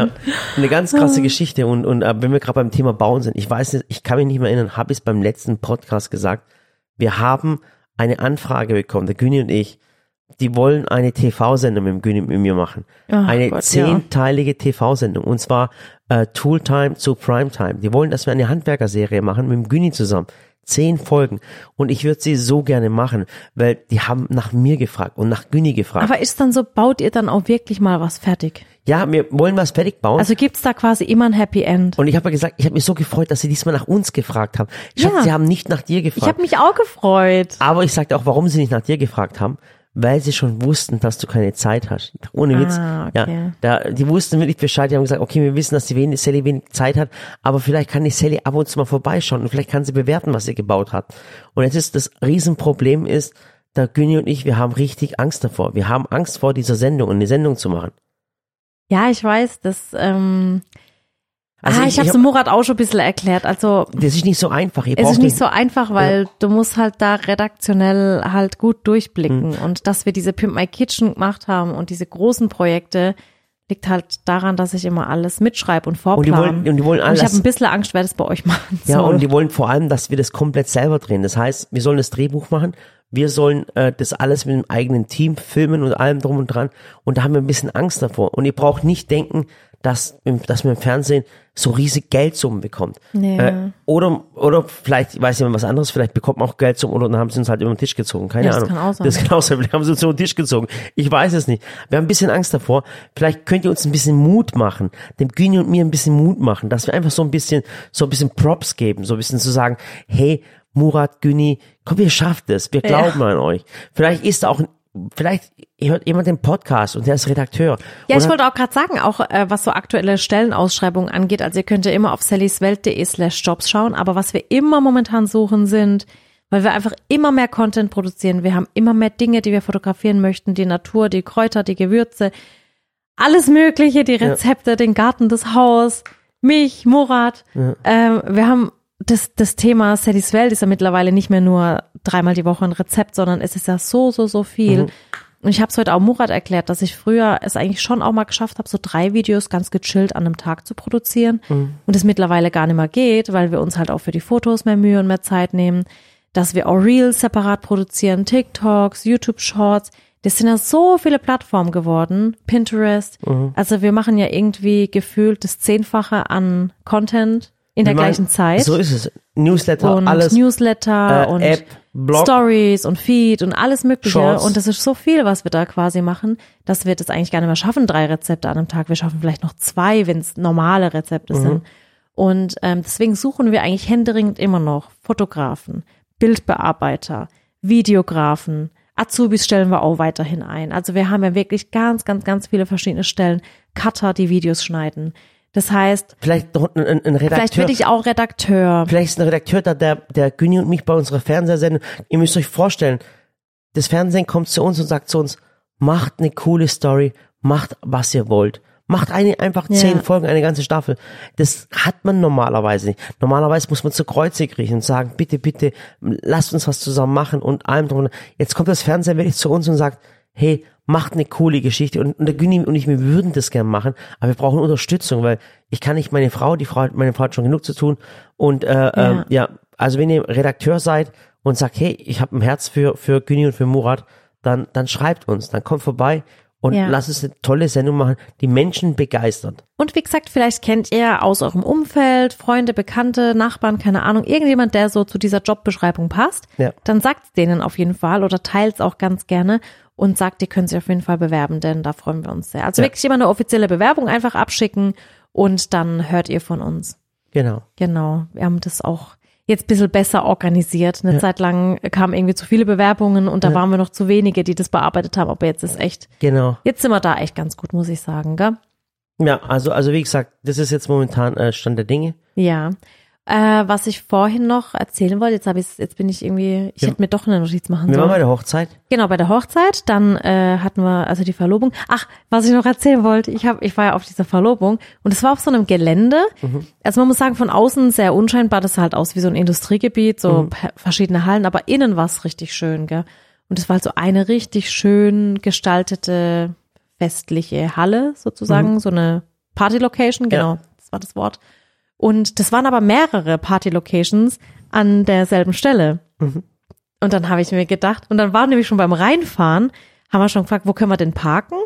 eine ganz krasse Geschichte und, und äh, wenn wir gerade beim Thema Bauen sind, ich weiß nicht, ich kann mich nicht mehr erinnern, habe ich es beim letzten Podcast gesagt, wir haben eine Anfrage bekommen, der Güni und ich, die wollen eine TV-Sendung mit dem Güni mit mir machen. Ach eine Gott, ja. zehnteilige TV-Sendung und zwar äh, Tooltime zu Primetime. Die wollen, dass wir eine Handwerkerserie machen mit dem Güni zusammen. Zehn Folgen. Und ich würde sie so gerne machen, weil die haben nach mir gefragt und nach Güni gefragt. Aber ist dann so, baut ihr dann auch wirklich mal was fertig? ja, wir wollen was fertig bauen. Also gibt's da quasi immer ein Happy End? Und ich habe ja gesagt, ich habe mich so gefreut, dass sie diesmal nach uns gefragt haben. Ich Ja. hab, sie haben nicht nach dir Ich gefragt. habe mich auch gefreut. aber ich sagte auch, warum sie nicht nach dir gefragt haben, weil sie schon wussten, dass du keine Zeit hast. Ohne Witz. Ah, okay. Ja, da, die wussten wirklich Bescheid. Die haben gesagt, okay, wir wissen, dass die wenig, Sally wenig Zeit hat, aber vielleicht kann die Sally ab und zu mal vorbeischauen und vielleicht kann sie bewerten, was sie gebaut hat. Und jetzt ist das Riesenproblem ist, der Günni und ich, wir haben richtig Angst davor. Wir haben Angst vor dieser Sendung und eine Sendung zu machen. Ja, ich weiß, das, ähm, Also ah, ich- ich, habe es Murat auch schon ein bisschen erklärt. Also Das ist nicht so einfach. Ihr es ist nicht so einfach, weil du musst halt da redaktionell halt gut durchblicken. Hm. Und dass wir diese Pimp My Kitchen gemacht haben und diese großen Projekte, liegt halt daran, dass ich immer alles mitschreibe und und die vorplane. wollen, und die wollen Und ich alles. habe ein bisschen Angst, wer das bei euch machen Ja, soll. und die wollen vor allem, dass wir das komplett selber drehen. Das heißt, wir sollen das Drehbuch machen, wir sollen äh, das alles mit dem eigenen Team filmen und allem drum und dran. Und da haben wir ein bisschen Angst davor. Und ihr braucht nicht denken, dass, dass man im Fernsehen so riesig Geldsummen bekommt. Ja. Äh, oder, oder vielleicht, ich weiß nicht, was anderes, vielleicht bekommt man auch Geldsummen oder dann haben sie uns halt über den Tisch gezogen. Keine Ja, das Ahnung. kann auch sein. Das kann auch sein. Vielleicht haben sie uns über den Tisch gezogen. Ich weiß es nicht. Wir haben ein bisschen Angst davor. Vielleicht könnt ihr uns ein bisschen Mut machen. Dem Güni und mir ein bisschen Mut machen, dass wir einfach so ein bisschen, so ein bisschen Props geben. So ein bisschen zu sagen, hey, Murat, Güni, komm, ihr schafft es. Wir glauben an euch. Vielleicht ist da auch, ein- vielleicht hört jemand den Podcast und der ist Redakteur. Ja, ich wollte auch gerade sagen, auch äh, was so aktuelle Stellenausschreibungen angeht, also ihr könnt ja immer auf sallyswelt.de slash jobs schauen, aber was wir immer momentan suchen sind, weil wir einfach immer mehr Content produzieren, wir haben immer mehr Dinge, die wir fotografieren möchten, die Natur, die Kräuter, die Gewürze, alles mögliche, die Rezepte, den Garten, das Haus, mich, Murat. Ähm, wir haben das, das Thema Sallys Welt ist ja mittlerweile nicht mehr nur dreimal die Woche ein Rezept, sondern es ist ja so, so, so viel. Und ich habe es heute auch Murat erklärt, dass ich früher es eigentlich schon auch mal geschafft habe, so drei Videos ganz gechillt an einem Tag zu produzieren. Und es mittlerweile gar nicht mehr geht, weil wir uns halt auch für die Fotos mehr Mühe und mehr Zeit nehmen. Dass wir auch Reels separat produzieren, TikToks, YouTube Shorts. Das sind ja so viele Plattformen geworden. Pinterest. Also wir machen ja irgendwie gefühlt das Zehnfache an Content in der gleichen Zeit. So ist es. Newsletter, und alles. Newsletter äh, und App, Blog. Stories und Feed und alles Mögliche. Shorts. Und das ist so viel, was wir da quasi machen, dass wir das eigentlich gar nicht mehr schaffen, drei Rezepte an einem Tag. Wir schaffen vielleicht noch zwei, wenn es normale Rezepte Mhm. sind. Und ähm, deswegen suchen wir eigentlich händeringend immer noch Fotografen, Bildbearbeiter, Videografen, Azubis stellen wir auch weiterhin ein. Also wir haben ja wirklich ganz, ganz, ganz viele verschiedene Stellen, Cutter, die Videos schneiden. Das heißt, Vielleicht ein, ein, Redakteur. vielleicht werde ich auch Redakteur. Vielleicht ist ein Redakteur da, der, der Güni und mich bei unserer Fernsehsendung. Ihr müsst euch vorstellen, das Fernsehen kommt zu uns und sagt zu uns, macht eine coole Story, macht was ihr wollt. Macht eine, einfach Ja. zehn Folgen, eine ganze Staffel. Das hat man normalerweise nicht. Normalerweise muss man zu Kreuze kriechen und sagen, bitte, bitte, lasst uns was zusammen machen und allem drum. Jetzt kommt das Fernsehen wirklich zu uns und sagt, hey, macht eine coole Geschichte. Und, und der Güni und ich, wir würden das gern machen, aber wir brauchen Unterstützung, weil ich kann nicht meine Frau, die Frau, hat- meine Frau hat schon genug zu tun. Und äh, ja. Ähm, ja, also wenn ihr Redakteur seid und sagt, hey, ich habe ein Herz für, für Güni und für Murat, dann, dann schreibt uns, dann kommt vorbei und Ja. lasst uns eine tolle Sendung machen, die Menschen begeistert. Und wie gesagt, vielleicht kennt ihr aus eurem Umfeld, Freunde, Bekannte, Nachbarn, keine Ahnung, irgendjemand, der so zu dieser Jobbeschreibung passt. Ja. Dann sagt denen auf jeden Fall oder teilt es auch ganz gerne und sagt, ihr könnt sich auf jeden Fall bewerben, denn da freuen wir uns sehr. Also Ja. wirklich immer eine offizielle Bewerbung einfach abschicken und dann hört ihr von uns. Genau. Genau. Wir haben das auch jetzt ein bisschen besser organisiert. Eine Zeit lang kamen irgendwie zu viele Bewerbungen und da waren wir noch zu wenige, die das bearbeitet haben. Aber jetzt ist echt, Genau. jetzt sind wir da echt ganz gut, muss ich sagen, gell? Ja, also, also wie gesagt, das ist jetzt momentan äh, Stand der Dinge. Ja. Äh, was ich vorhin noch erzählen wollte, jetzt habe ich jetzt bin ich irgendwie, ich Ja. hätte mir doch eine Notiz machen Wir waren bei sollen. der Hochzeit. Genau, bei der Hochzeit, dann äh, hatten wir also die Verlobung. Ach, was ich noch erzählen wollte, ich habe ich war ja auf dieser Verlobung und es war auf so einem Gelände. Also man muss sagen, von außen sehr unscheinbar, das sah halt aus wie so ein Industriegebiet, so pe- verschiedene Hallen, aber innen war es richtig schön, gell? Und es war halt so eine richtig schön gestaltete festliche Halle sozusagen, so eine Party-Location, genau, Ja. das war das Wort. Und das waren aber mehrere Party-Locations an derselben Stelle. Und dann habe ich mir gedacht, und dann war nämlich schon beim Reinfahren, haben wir schon gefragt, wo können wir denn parken?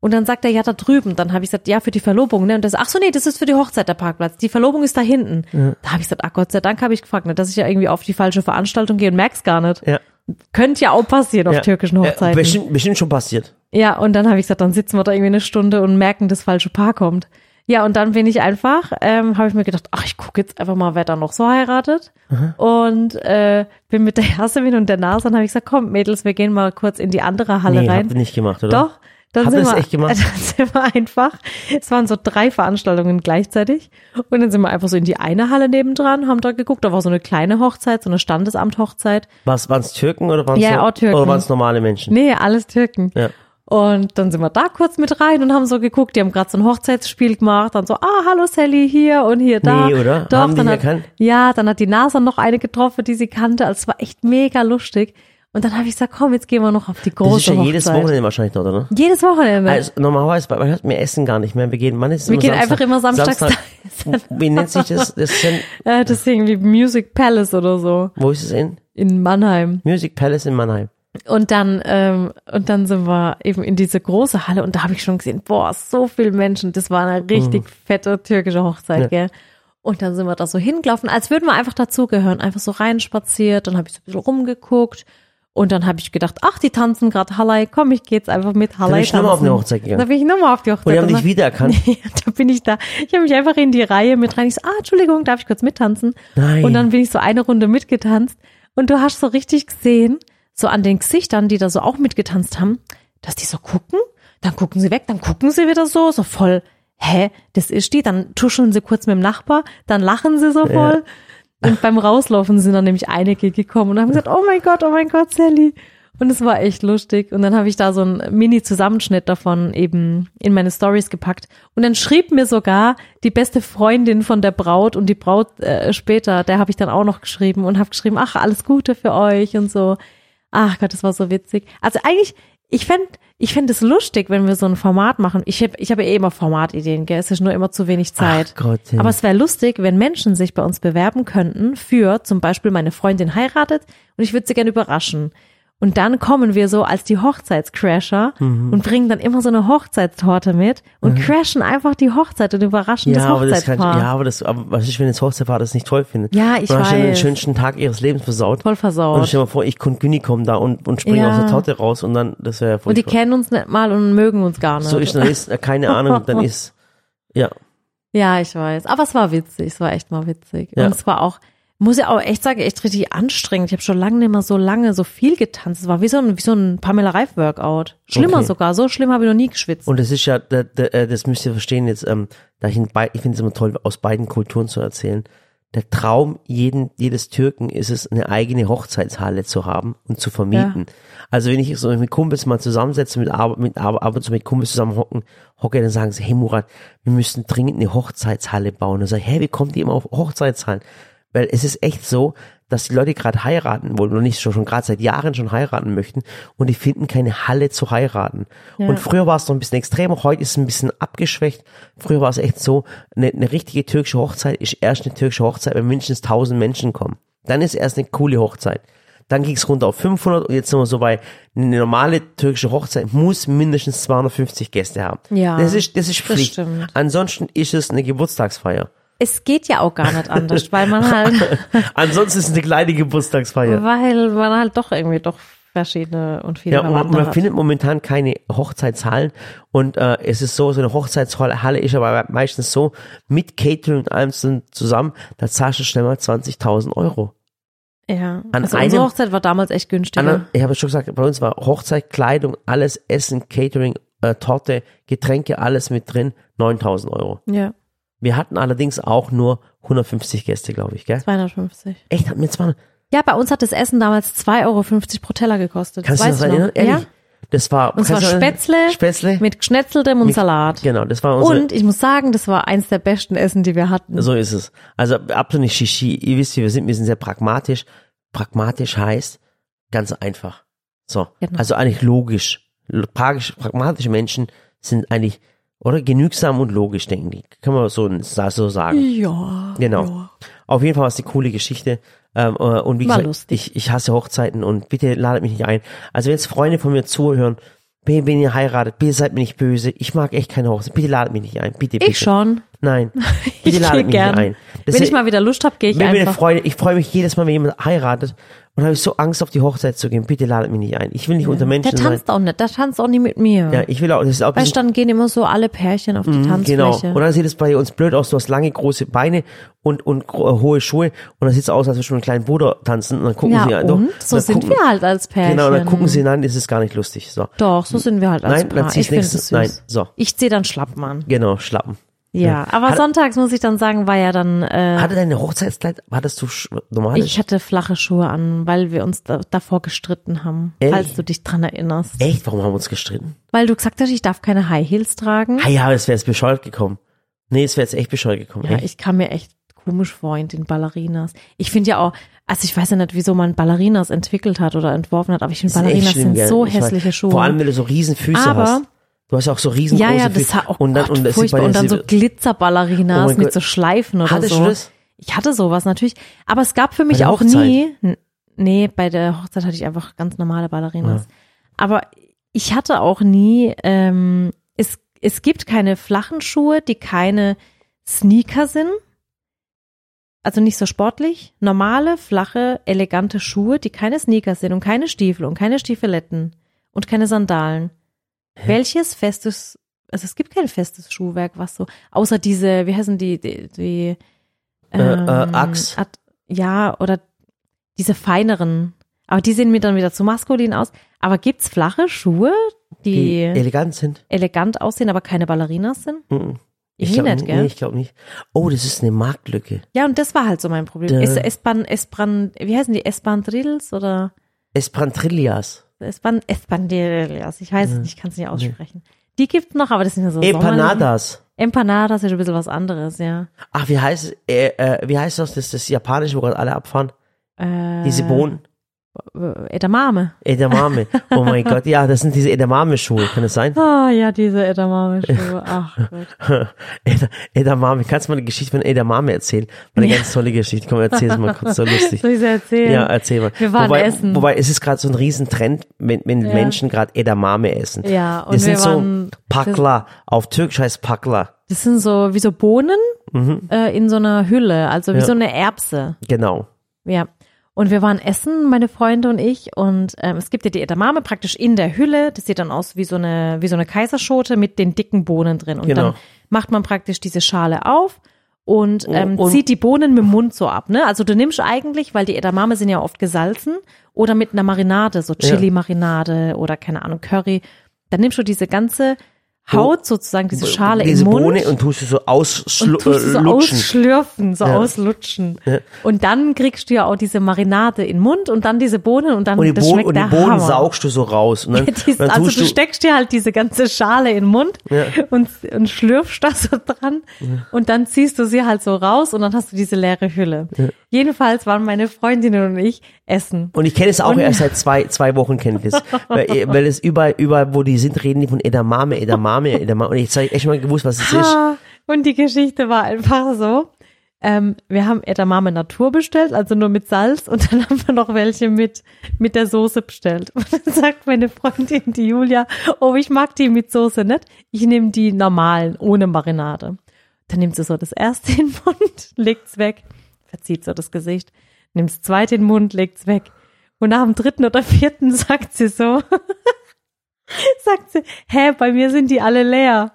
Und dann sagt er, ja, da drüben. Dann habe ich gesagt, ja, für die Verlobung. Ne? Und das, ach so, nee, das ist für die Hochzeit der Parkplatz. Die Verlobung ist da hinten. Da habe ich gesagt, ach Gott sei Dank habe ich gefragt, ne, dass ich ja irgendwie auf die falsche Veranstaltung gehe und merk's gar nicht. Ja. Könnte ja auch passieren auf ja. türkischen Hochzeiten. bestimmt, bestimmt schon passiert. Ja, und dann habe ich gesagt, dann sitzen wir da irgendwie eine Stunde und merken, das falsche Paar kommt. Ja, und dann bin ich einfach, ähm, habe ich mir gedacht, ach, ich gucke jetzt einfach mal, wer da noch so heiratet. Und äh, bin mit der Jasmin und der Nase und habe ich gesagt, komm, Mädels, wir gehen mal kurz in die andere Halle Nee, rein. habt ihr nicht gemacht, oder? Doch. Dann Habt sind wir, echt gemacht? Dann sind wir einfach, es waren so drei Veranstaltungen gleichzeitig. Und dann sind wir einfach so in die eine Halle nebendran, haben da geguckt, da war so eine kleine Hochzeit, so eine Standesamt-Hochzeit. Waren es Türken oder waren es Ja, auch Türken. Oder waren es normale Menschen? Nee, alles Türken. Ja. Und dann sind wir da kurz mit rein und haben so geguckt, die haben gerade so ein Hochzeitsspiel gemacht, dann so, ah, hallo Sally, hier und hier da. Nee, oder? Doch, Haben die dann dich hat, erkannt? Ja, dann hat die NASA noch eine getroffen, die sie kannte, also es war echt mega lustig. Und dann habe ich gesagt, komm, jetzt gehen wir noch auf die große Das ist ja Hochzeit. jedes Wochenende wahrscheinlich dort, oder? Jedes Wochenende. Also normalerweise, man wir essen gar nicht mehr. Wir gehen, wann ist Wir gehen Samstag, einfach immer samstags Samstag, Wie nennt sich das? das ist äh, das ist irgendwie Music Palace oder so wo ist es in? in Mannheim. Music Palace in Mannheim. Und dann, ähm, und dann sind wir eben in diese große Halle und da habe ich schon gesehen, boah, so viele Menschen. Das war eine richtig fette türkische Hochzeit, Ja. gell? Und dann sind wir da so hingelaufen, als würden wir einfach dazugehören, einfach so reinspaziert. Dann habe ich so ein bisschen rumgegukt und dann habe ich gedacht, ach, die tanzen gerade Halai, komm, ich gehe jetzt einfach mit Halai bist du tanzen. nochmal auf eine Hochzeit gegangen? Da bin ich nochmal auf die Hochzeit. Und die haben dich wiedererkannt. da bin ich da. Ich habe mich einfach in die Reihe mit rein. Ich so, ah, Entschuldigung, darf ich kurz mittanzen? Nein. Und dann bin ich so eine Runde mitgetanzt. Und du hast so richtig gesehen, so an den Gesichtern, die da so auch mitgetanzt haben, dass die so gucken, dann gucken sie weg, dann gucken sie wieder so, so voll, hä, das ist die, dann tuscheln sie kurz mit dem Nachbar, dann lachen sie so voll. Und beim Rauslaufen sind dann nämlich einige gekommen und haben gesagt, oh mein Gott, oh mein Gott, Sally. Und es war echt lustig. Und dann habe ich da so einen Mini-Zusammenschnitt davon eben in meine Stories gepackt. Und dann schrieb mir sogar die beste Freundin von der Braut und die Braut äh, später, der habe ich dann auch noch geschrieben und habe geschrieben, ach, alles Gute für euch und so. Ach Gott, das war so witzig. Also eigentlich, ich fänd, ich fänd es lustig, wenn wir so ein Format machen. Ich habe ich hab ja eh immer Formatideen, gell? Es ist nur immer zu wenig Zeit. Ach Gott. Aber es wäre lustig, wenn Menschen sich bei uns bewerben könnten für zum Beispiel meine Freundin heiratet und ich würde sie gerne überraschen. Und dann kommen wir so als die Hochzeitscrasher Mhm. und bringen dann immer so eine Hochzeitstorte mit und crashen einfach die Hochzeit und überraschen Ja, das aber das Hochzeitspaar. ja, aber das, aber was ist, wenn das Hochzeitpaar das nicht toll findet? Ja, ich und du den weiß. schönsten Tag ihres Lebens versaut. Voll versaut. Und stell dir mal vor, ich und Günni kommen da und, und springen Ja. aus der Torte raus und dann, das wäre ja und die furchtbar. kennen uns nicht mal und mögen uns gar nicht. So ist, dann ist, äh, keine Ahnung, dann ist, ja. Ja, ich weiß. Aber es war witzig. Es war echt mal witzig. Ja. Und es war auch, muss ich auch echt sagen, echt richtig anstrengend. Ich habe schon lange nicht mehr so lange so viel getanzt. Es war wie so ein, wie so ein Pamela Reif Workout. Schlimmer Okay. sogar. So schlimm habe ich noch nie geschwitzt. Und das ist ja, da, da, äh, das müsst ihr verstehen jetzt, ähm, da ich, in bei- ich finde es immer toll, aus beiden Kulturen zu erzählen. Der Traum jeden, jedes Türken ist es, eine eigene Hochzeitshalle zu haben und zu vermieten. Also wenn ich so mit Kumpels mal zusammensetze, mit, Ar- mit Ar- ab und zu mit Kumpels zusammen hocken, hocke, dann sagen sie, hey Murat, wir müssen dringend eine Hochzeitshalle bauen. Und sage ich, hey, wie kommt ihr immer auf Hochzeitshallen? Weil es ist echt so, dass die Leute gerade heiraten wollen und nicht schon, schon gerade seit Jahren schon heiraten möchten und die finden keine Halle zu heiraten. Und früher war es noch ein bisschen extremer, heute ist es ein bisschen abgeschwächt. Früher war es echt so, eine, eine richtige türkische Hochzeit ist erst eine türkische Hochzeit, wenn mindestens 1000 Menschen kommen. Dann ist erst eine coole Hochzeit. Dann ging es runter auf 500 und jetzt sind wir so bei, eine normale türkische Hochzeit muss mindestens 250 Gäste haben. Ja, Das ist, das ist das Pflicht. stimmt. Ansonsten ist es eine Geburtstagsfeier. Es geht ja auch gar nicht anders, weil man halt, Ansonsten ist es eine kleine Geburtstagsfeier. weil man halt doch irgendwie doch verschiedene und viele Ja, und man, man findet momentan keine Hochzeitshallen und äh, es ist so, so eine Hochzeitshalle ist aber meistens so, mit Catering und allem zusammen, da zahlst du schnell mal 20.000 Euro. Ja, An also einem- unsere Hochzeit war damals echt günstiger. Anna, ich habe schon gesagt, bei uns war Hochzeit, Kleidung, alles Essen, Catering, äh, Torte, Getränke, alles mit drin, 9000 Euro. Ja, Wir hatten allerdings auch nur 150 Gäste, glaube ich, gell? 250. Echt, hatten wir 200? Ja, bei uns hat das Essen damals 2,50 Euro pro Teller gekostet. Kannst du Weißt dich das erinnern? Ehrlich? Ja. Das war, Und zwar du- Spätzle, Spätzle? mit Geschnetzeltem und Salat. Genau, das war unsere, Und ich muss sagen, das war eins der besten Essen, die wir hatten. So ist es. Also absolut nicht Shishi. Ihr wisst, wie wir sind. Wir sind sehr pragmatisch. Pragmatisch heißt ganz einfach. So. Genau. Also eigentlich logisch. Pragisch, pragmatische Menschen sind eigentlich, oder genügsam und logisch, denken die. Kann man so, so sagen. Ja. Genau. Ja. Auf jeden Fall war es eine coole Geschichte. Ähm, äh, und wie War gesagt, lustig. ich, ich hasse Hochzeiten und bitte ladet mich nicht ein. Also wenn jetzt Freunde von mir zuhören, wenn, ihr heiratet, bitte seid mir nicht böse. Ich mag echt keine Hochzeit. Bitte ladet mich nicht ein. Bitte, bitte. Ich schon. Nein. Ich Bitte gehe ladet mich gern. nicht ein. Das Wenn ist- ich mal wieder Lust habe, gehe ich einfach. Freude, ich freue mich jedes Mal, wenn jemand heiratet und habe ich so Angst, auf die Hochzeit zu gehen. Bitte ladet mich nicht ein. Ich will nicht unter Der Menschen sein. tanzt auch nicht, der tanzt auch nie mit mir. Ja, ich will auch, das ist auch Weißt dann gehen immer so alle Pärchen auf die genau. Tanzfläche. Und dann sieht es bei uns blöd aus. Du hast lange, große Beine und, und gro- hohe Schuhe und dann sieht es aus, als du mit einem kleinen Bruder tanzen und dann gucken sie ja, an. doch, und? So dann sind gucken, wir halt als Pärchen. Genau, dann gucken sie ihn an, das ist gar nicht lustig. So. Doch, so sind wir halt als Nein, dann Paar. ziehst Ich finde es nächstes- süß. nein, so. Ich ziehe dann Schlappen an. Genau, Schlappen. Ja, aber Hat- sonntags muss ich dann sagen, war ja dann, äh, Hatte deine Hochzeitskleid, hattest du normales? ich hatte flache Schuhe an, weil wir uns da, davor gestritten haben, Ehrlich? falls du dich dran erinnerst. Echt? Warum haben wir uns gestritten? Weil du gesagt hast, ich darf keine High Heels tragen. Ah ja, es wäre jetzt bescheuert gekommen. Nee, es wäre jetzt echt bescheuert gekommen. Ja, echt. ich kam mir echt komisch vor in den Ballerinas. Ich finde ja auch, also ich weiß ja nicht, wieso man Ballerinas entwickelt hat oder entworfen hat, aber ich finde Ballerinas schlimm, sind gell? so Ich weiß- hässliche Schuhe. Vor allem, wenn du so riesen Füße Aber- hast. Du hast ja auch so riesengroße ja, ja, das hat auch und dann, und das furchtbar. und dann so ja, Glitzerballerinas Oh mit Gott. so Schleifen oder Hattest so. du das? Ich hatte sowas natürlich, aber es gab für mich auch Hochzeit? nie, nee, bei der Hochzeit hatte ich einfach ganz normale Ballerinas. Aber ich hatte auch nie, ähm, es, es gibt keine flachen Schuhe, die keine Sneaker sind. Also nicht so sportlich. Normale, flache, elegante Schuhe, die keine Sneaker sind und keine Stiefel und keine Stiefeletten und keine Sandalen. Welches festes, also es gibt kein festes Schuhwerk, was so, außer diese, wie heißen die, die, die Äh, äh, Axe. Ad- ja, oder diese feineren. Aber die sehen mir dann wieder zu maskulin aus. Aber gibt's flache Schuhe, die, die elegant sind. elegant aussehen, aber keine Ballerinas sind? Mhm. Ich glaube nicht, gell? nee, ich glaube nicht. Oh, das ist eine Marktlücke. Ja, und das war halt so mein Problem. Es, Espan, Espan, wie heißen die? Espandrills oder Esperantrillas. Espan, Espandrillas? Ich weiß es nicht, ich kann es nicht aussprechen. Die gibt's noch, aber das sind ja so Empanadas. Empanadas ist ein bisschen was anderes, ja. Ach, wie heißt es? Äh, äh, wie heißt das? Das ist das Japanische, wo gerade alle abfahren. Äh, Diese Bohnen. Edamame. Edamame. Oh mein Gott, ja, das sind diese Edamame-Schuhe. Kann das sein? Ah, ja, diese Edamame-Schuhe. Ach Gott. Eda- Edamame. Kannst du mal eine Geschichte von Edamame erzählen? Mal eine ganz tolle Geschichte. Komm, erzähl es mal kurz, so lustig. Soll ich sie erzählen? Ja, erzähl mal. Wir waren wobei, essen. Wobei, es ist gerade so ein Riesentrend, wenn, wenn Ja. Menschen gerade Edamame essen. Ja, und das sind waren- so Pakla. Auf Türkisch heißt Pakla. Das sind so wie so Bohnen äh, in so einer Hülle, also wie Mhm. Ja. so eine Erbse. Genau. Ja. Und wir waren essen, meine Freunde und ich, und ähm, es gibt ja die Edamame praktisch in der Hülle. Das sieht dann aus wie so eine wie so eine Kaiserschote mit den dicken Bohnen drin. Und Genau. dann macht man praktisch diese Schale auf und ähm, Und- zieht die Bohnen mit dem Mund so ab. Ne? Also du nimmst eigentlich, weil die Edamame sind ja oft gesalzen oder mit einer Marinade, so Chili-Marinade oder keine Ahnung Curry. Dann nimmst du diese ganze Haut sozusagen, diese Schale Diese im Mund Bohne und tust du so und auslutschen. tust du so ausschlürfen, so Ja. auslutschen. Ja. Und dann kriegst du ja auch diese Marinade in den Mund und dann diese Bohnen und dann und die, das Bohnen, schmeckt und die der Bohnen Hammer. saugst du so raus. Und dann, Ja, dies- dann also tust du steckst dir halt diese ganze Schale in den Mund und, und schlürfst da so dran und dann ziehst du sie halt so raus und dann hast du diese leere Hülle. Jedenfalls waren meine Freundinnen und ich essen. Und ich kenne es auch Und- erst seit zwei, zwei Wochen kenne ich das. weil, weil es überall, überall, wo die sind, reden die von Edamame, Edamame, Edamame. Und jetzt habe ich echt mal gewusst, was es ist. Und die Geschichte war einfach so. Ähm, wir haben Edamame Natur bestellt, also nur mit Salz, und dann haben wir noch welche mit, mit der Soße bestellt. Und dann sagt meine Freundin, die Julia, oh, ich mag die mit Soße nicht. Ich nehme die normalen, ohne Marinade. Dann nimmt sie so das erste in den Mund, legt's weg, verzieht so das Gesicht, nimmt das zweite in den Mund, legt's weg. Und nach dem dritten oder vierten sagt sie so, sagt sie, hä, bei mir sind die alle leer.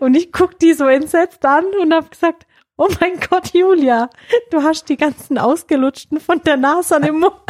Und ich guck die so entsetzt an und hab gesagt, Oh mein Gott, Julia, du hast die ganzen ausgelutschten von der Nase an dem Mund.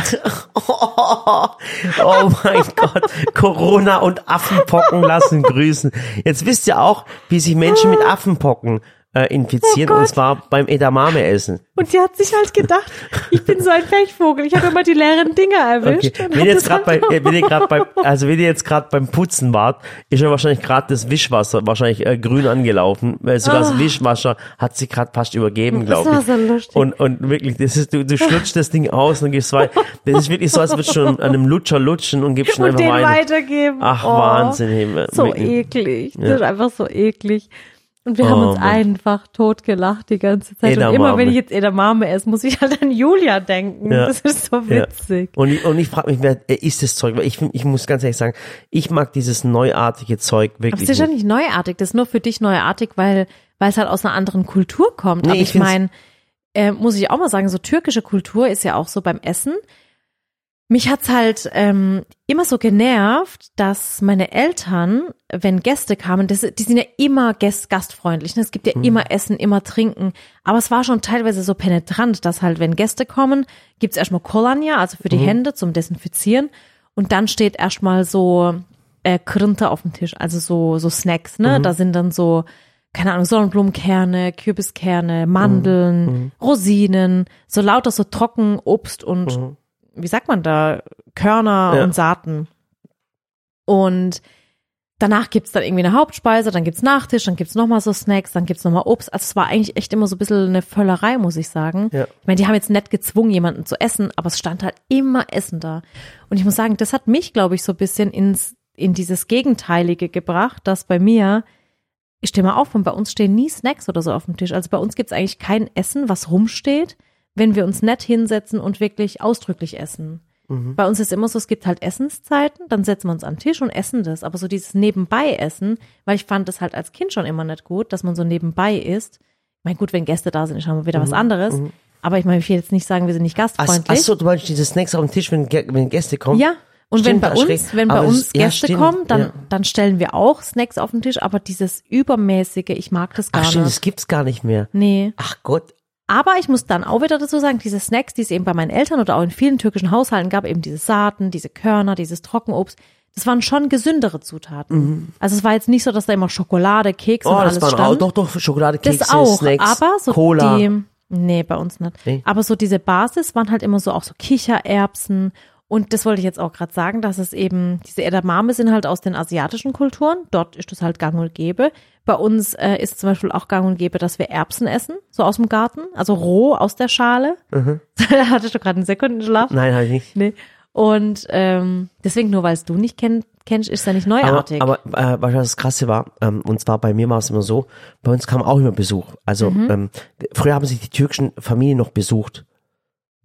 Oh mein Gott, Corona und Affenpocken lassen grüßen. Jetzt wisst ihr auch, wie sich Menschen mit Affenpocken äh, infizieren Oh und zwar beim Edamame essen. Und die hat sich halt gedacht, ich bin so ein Pechvogel, ich habe immer die leeren Dinger Okay. erwischt. und Wenn jetzt bei, äh, wenn ihr gerade beim, also wenn ihr jetzt gerade beim Putzen wart, ist ja wahrscheinlich gerade das Wischwasser wahrscheinlich äh, grün angelaufen, weil sogar das Wischwasser hat sich gerade fast übergeben, Ah. Das glaube war ich. so lustig. Und, und wirklich, das ist, du, du schlutschst das Ding aus und gehst weiter. Das ist wirklich so, als würdest du an einem Lutscher lutschen und gibst und einfach den weiter. weitergeben. Ach, Oh, Wahnsinn. So wirklich. eklig. Das Ja. ist einfach so eklig. Und wir haben Oh, uns Mann. einfach totgelacht die ganze Zeit. Edamame. Und immer wenn ich jetzt Edamame esse, muss ich halt an Julia denken. Ja. Das ist so Ja. witzig. Und ich, und ich frage mich, wer ist das Zeug? Weil ich, ich muss ganz ehrlich sagen, ich mag dieses neuartige Zeug Aber wirklich. es ist ja nicht. neuartig, das ist nur für dich neuartig, weil, weil es halt aus einer anderen Kultur kommt. Nee, Aber ich ich meine, äh, muss ich auch mal sagen, so türkische Kultur ist ja auch so beim Essen. Mich hat's halt ähm, immer so genervt, dass meine Eltern, wenn Gäste kamen, das, die sind ja immer gäst, gastfreundlich. Ne? Es gibt ja Mhm. immer Essen, immer Trinken. Aber es war schon teilweise so penetrant, dass halt, wenn Gäste kommen, gibt's erstmal Kolonia, also für die Mhm. Hände zum Desinfizieren. Und dann steht erstmal so äh, Krinte auf dem Tisch, also so, so Snacks, Mhm. ne? Da sind dann so, keine Ahnung, Sonnenblumenkerne, Kürbiskerne, Mandeln, Mhm. Rosinen, so lauter so Trockenobst und wie sagt man da, Körner Ja. und Saaten. Und danach gibt's dann irgendwie eine Hauptspeise, dann gibt's Nachtisch, dann gibt's nochmal so Snacks, dann gibt's nochmal Obst. Also es war eigentlich echt immer so ein bisschen eine Völlerei, muss ich sagen. Ja. Ich meine, die haben jetzt nicht gezwungen, jemanden zu essen, aber es stand halt immer Essen da. Und ich muss sagen, das hat mich, glaube ich, so ein bisschen ins, in dieses Gegenteilige gebracht, dass bei mir, ich stehe mal auf, und bei uns stehen nie Snacks oder so auf dem Tisch. Also bei uns gibt's eigentlich kein Essen, was rumsteht, wenn wir uns nett hinsetzen und wirklich ausdrücklich essen. Bei uns ist immer so, es gibt halt Essenszeiten, dann setzen wir uns an den Tisch und essen das. Aber so dieses Nebenbei-Essen, weil ich fand das halt als Kind schon immer nicht gut, dass man so nebenbei isst. Ich meine, gut, wenn Gäste da sind, ist schon mal wieder was anderes. Aber ich meine, ich will jetzt nicht sagen, wir sind nicht Ach, gastfreundlich. ach so, du meinst diese Snacks auf dem Tisch, wenn, wenn Gäste kommen? Ja. Und Stimmt, wenn bei uns, wenn bei uns ja, Gäste stimmt, kommen, dann, ja. dann stellen wir auch Snacks auf den Tisch, aber dieses übermäßige, ich mag das gar Ach stimmt, nicht. das gibt's gar nicht mehr. Nee. Ach Gott. Aber ich muss dann auch wieder dazu sagen, diese Snacks, die es eben bei meinen Eltern oder auch in vielen türkischen Haushalten gab, eben diese Saaten, diese Körner, dieses Trockenobst, das waren schon gesündere Zutaten. Also es war jetzt nicht so, dass da immer Schokolade, Kekse Mhm. Oh, und das alles waren auch, stand. doch, doch, Schokolade, Kekse, das auch, Snacks, aber so Cola. die, nee, bei uns nicht. Nee. Aber so diese Basis waren halt immer so auch so Kichererbsen und das wollte ich jetzt auch gerade sagen, dass es eben, diese Edamame sind halt aus den asiatischen Kulturen, dort ist das halt gang und gäbe. Bei uns äh, ist zum Beispiel auch gang und gäbe, dass wir Erbsen essen, so aus dem Garten, also roh aus der Schale. da hattest du gerade einen Sekundenschlaf. Nein, halt nicht. Nee. Und ähm, deswegen, nur weil es du nicht kenn, kennst, ist ja nicht neuartig. Aber, aber äh, was das Krasse war? Ähm, und zwar bei mir war es immer so, bei uns kam auch immer Besuch. Also Mhm. ähm, früher haben sich die türkischen Familien noch besucht.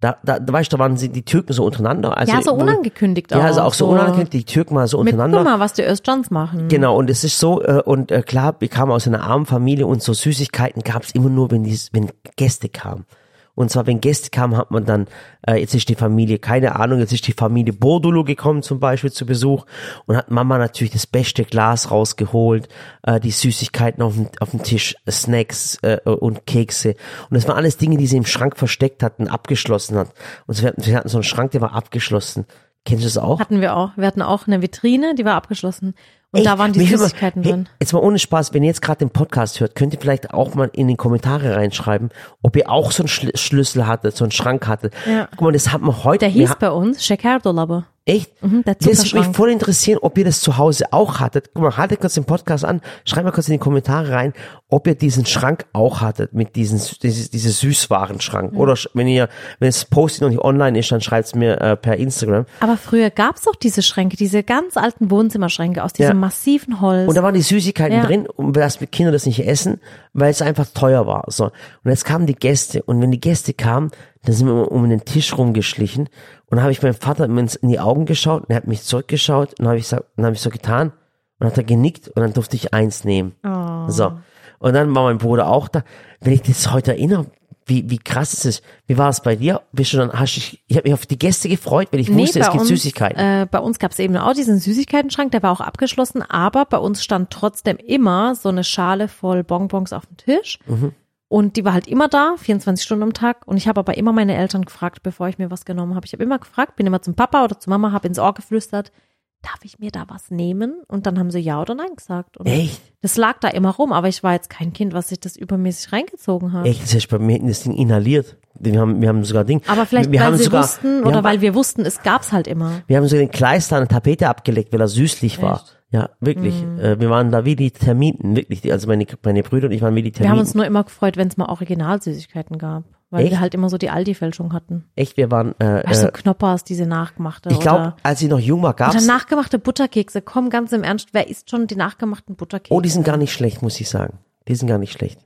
Da, da, da weißt du, da waren sie die Türken so untereinander. Also, ja, so unangekündigt auch. Ja, also auch so unangekündigt, die Türken mal so Mit, untereinander. guck mal, was die Özcans machen. Genau, und es ist so, äh, und äh, klar, wir kamen aus einer armen Familie und so Süßigkeiten gab es immer nur, wenn, die, wenn Gäste kamen. Und zwar, wenn Gäste kamen, hat man dann, äh, jetzt ist die Familie, keine Ahnung, jetzt ist die Familie Bordolo gekommen zum Beispiel zu Besuch und hat Mama natürlich das beste Glas rausgeholt, äh, die Süßigkeiten auf dem, auf dem Tisch, Snacks äh, und Kekse. Und das waren alles Dinge, die sie im Schrank versteckt hatten, abgeschlossen hat. Und sie hatten, wir hatten so einen Schrank, der war abgeschlossen. Kennst du das auch? Hatten wir auch. Wir hatten auch eine Vitrine, die war abgeschlossen. Und Ey, da waren die mal- Süßigkeiten hey, drin. Jetzt mal ohne Spaß, wenn ihr jetzt gerade den Podcast hört, könnt ihr vielleicht auch mal in die Kommentare reinschreiben, ob ihr auch so einen Schl Schlüssel hattet, so einen Schrank hattet. Ja. Guck mal, das hat man heute. Der hieß bei uns Shekerdolabı. Echt? Mhm, der das würde mich voll interessieren, ob ihr das zu Hause auch hattet. Guck mal, haltet kurz den Podcast an, schreibt mal kurz in die Kommentare rein, ob ihr diesen Schrank auch hattet, mit diesen, diese, diese Süßwarenschrank. Oder sch- wenn ihr, wenn das Posting noch nicht online ist, dann schreibt es mir äh, per Instagram. Aber früher gab's doch diese Schränke, diese ganz alten Wohnzimmerschränke aus diesem Ja. Massiven Holz. Und da waren die Süßigkeiten Ja. drin, und dass die Kinder das nicht essen, weil es einfach teuer war. So. Und jetzt kamen die Gäste. Und wenn die Gäste kamen, dann sind wir um den Tisch rumgeschlichen. Und dann habe ich meinem Vater in die Augen geschaut und er hat mich zurückgeschaut und dann habe ich, so- dann habe ich so getan und dann hat er genickt und dann durfte ich eins nehmen. Oh. So. Und dann war mein Bruder auch da. Wenn ich das heute erinnere, wie, wie krass ist es? Wie war es bei dir? Bist du dann, hast dich, ich habe mich auf die Gäste gefreut, weil ich wusste, es gibt uns, Süßigkeiten. Äh, bei uns gab's eben auch diesen Süßigkeitenschrank, der war auch abgeschlossen, aber bei uns stand trotzdem immer so eine Schale voll Bonbons auf dem Tisch. Mhm. Und die war halt immer da, 24 Stunden am Tag. Und ich habe aber immer meine Eltern gefragt, bevor ich mir was genommen habe. Ich habe immer gefragt, bin immer zum Papa oder zu Mama, habe ins Ohr geflüstert, darf ich mir da was nehmen? Und dann haben sie ja oder nein gesagt. Und Echt? das lag da immer rum, aber ich war jetzt kein Kind, was sich das übermäßig reingezogen hat. Echt, das ist bei mir das Ding inhaliert. Wir haben, wir haben sogar Ding. Aber vielleicht, wir weil haben sie sogar, wussten oder haben, weil wir wussten, es gab's halt immer. Wir haben so den Kleister an der Tapete abgelegt, weil er süßlich war. Echt? Ja, wirklich. Mhm. Äh, wir waren da wie die Termiten, wirklich. Also meine, meine Brüder und ich waren wie die Wir haben Termiten. uns nur immer gefreut, wenn es mal Originalsüßigkeiten gab. Weil Echt? wir halt immer so die Aldi-Fälschung hatten. Echt, wir waren, äh, Weißt du, äh, Knoppers, diese nachgemachte. ich glaube, oder, als ich noch jung war, oder gab's, nachgemachte Butterkekse. Komm, ganz im Ernst, wer isst schon die nachgemachten Butterkekse? oh, die sind gar nicht schlecht, muss ich sagen. Die sind gar nicht schlecht.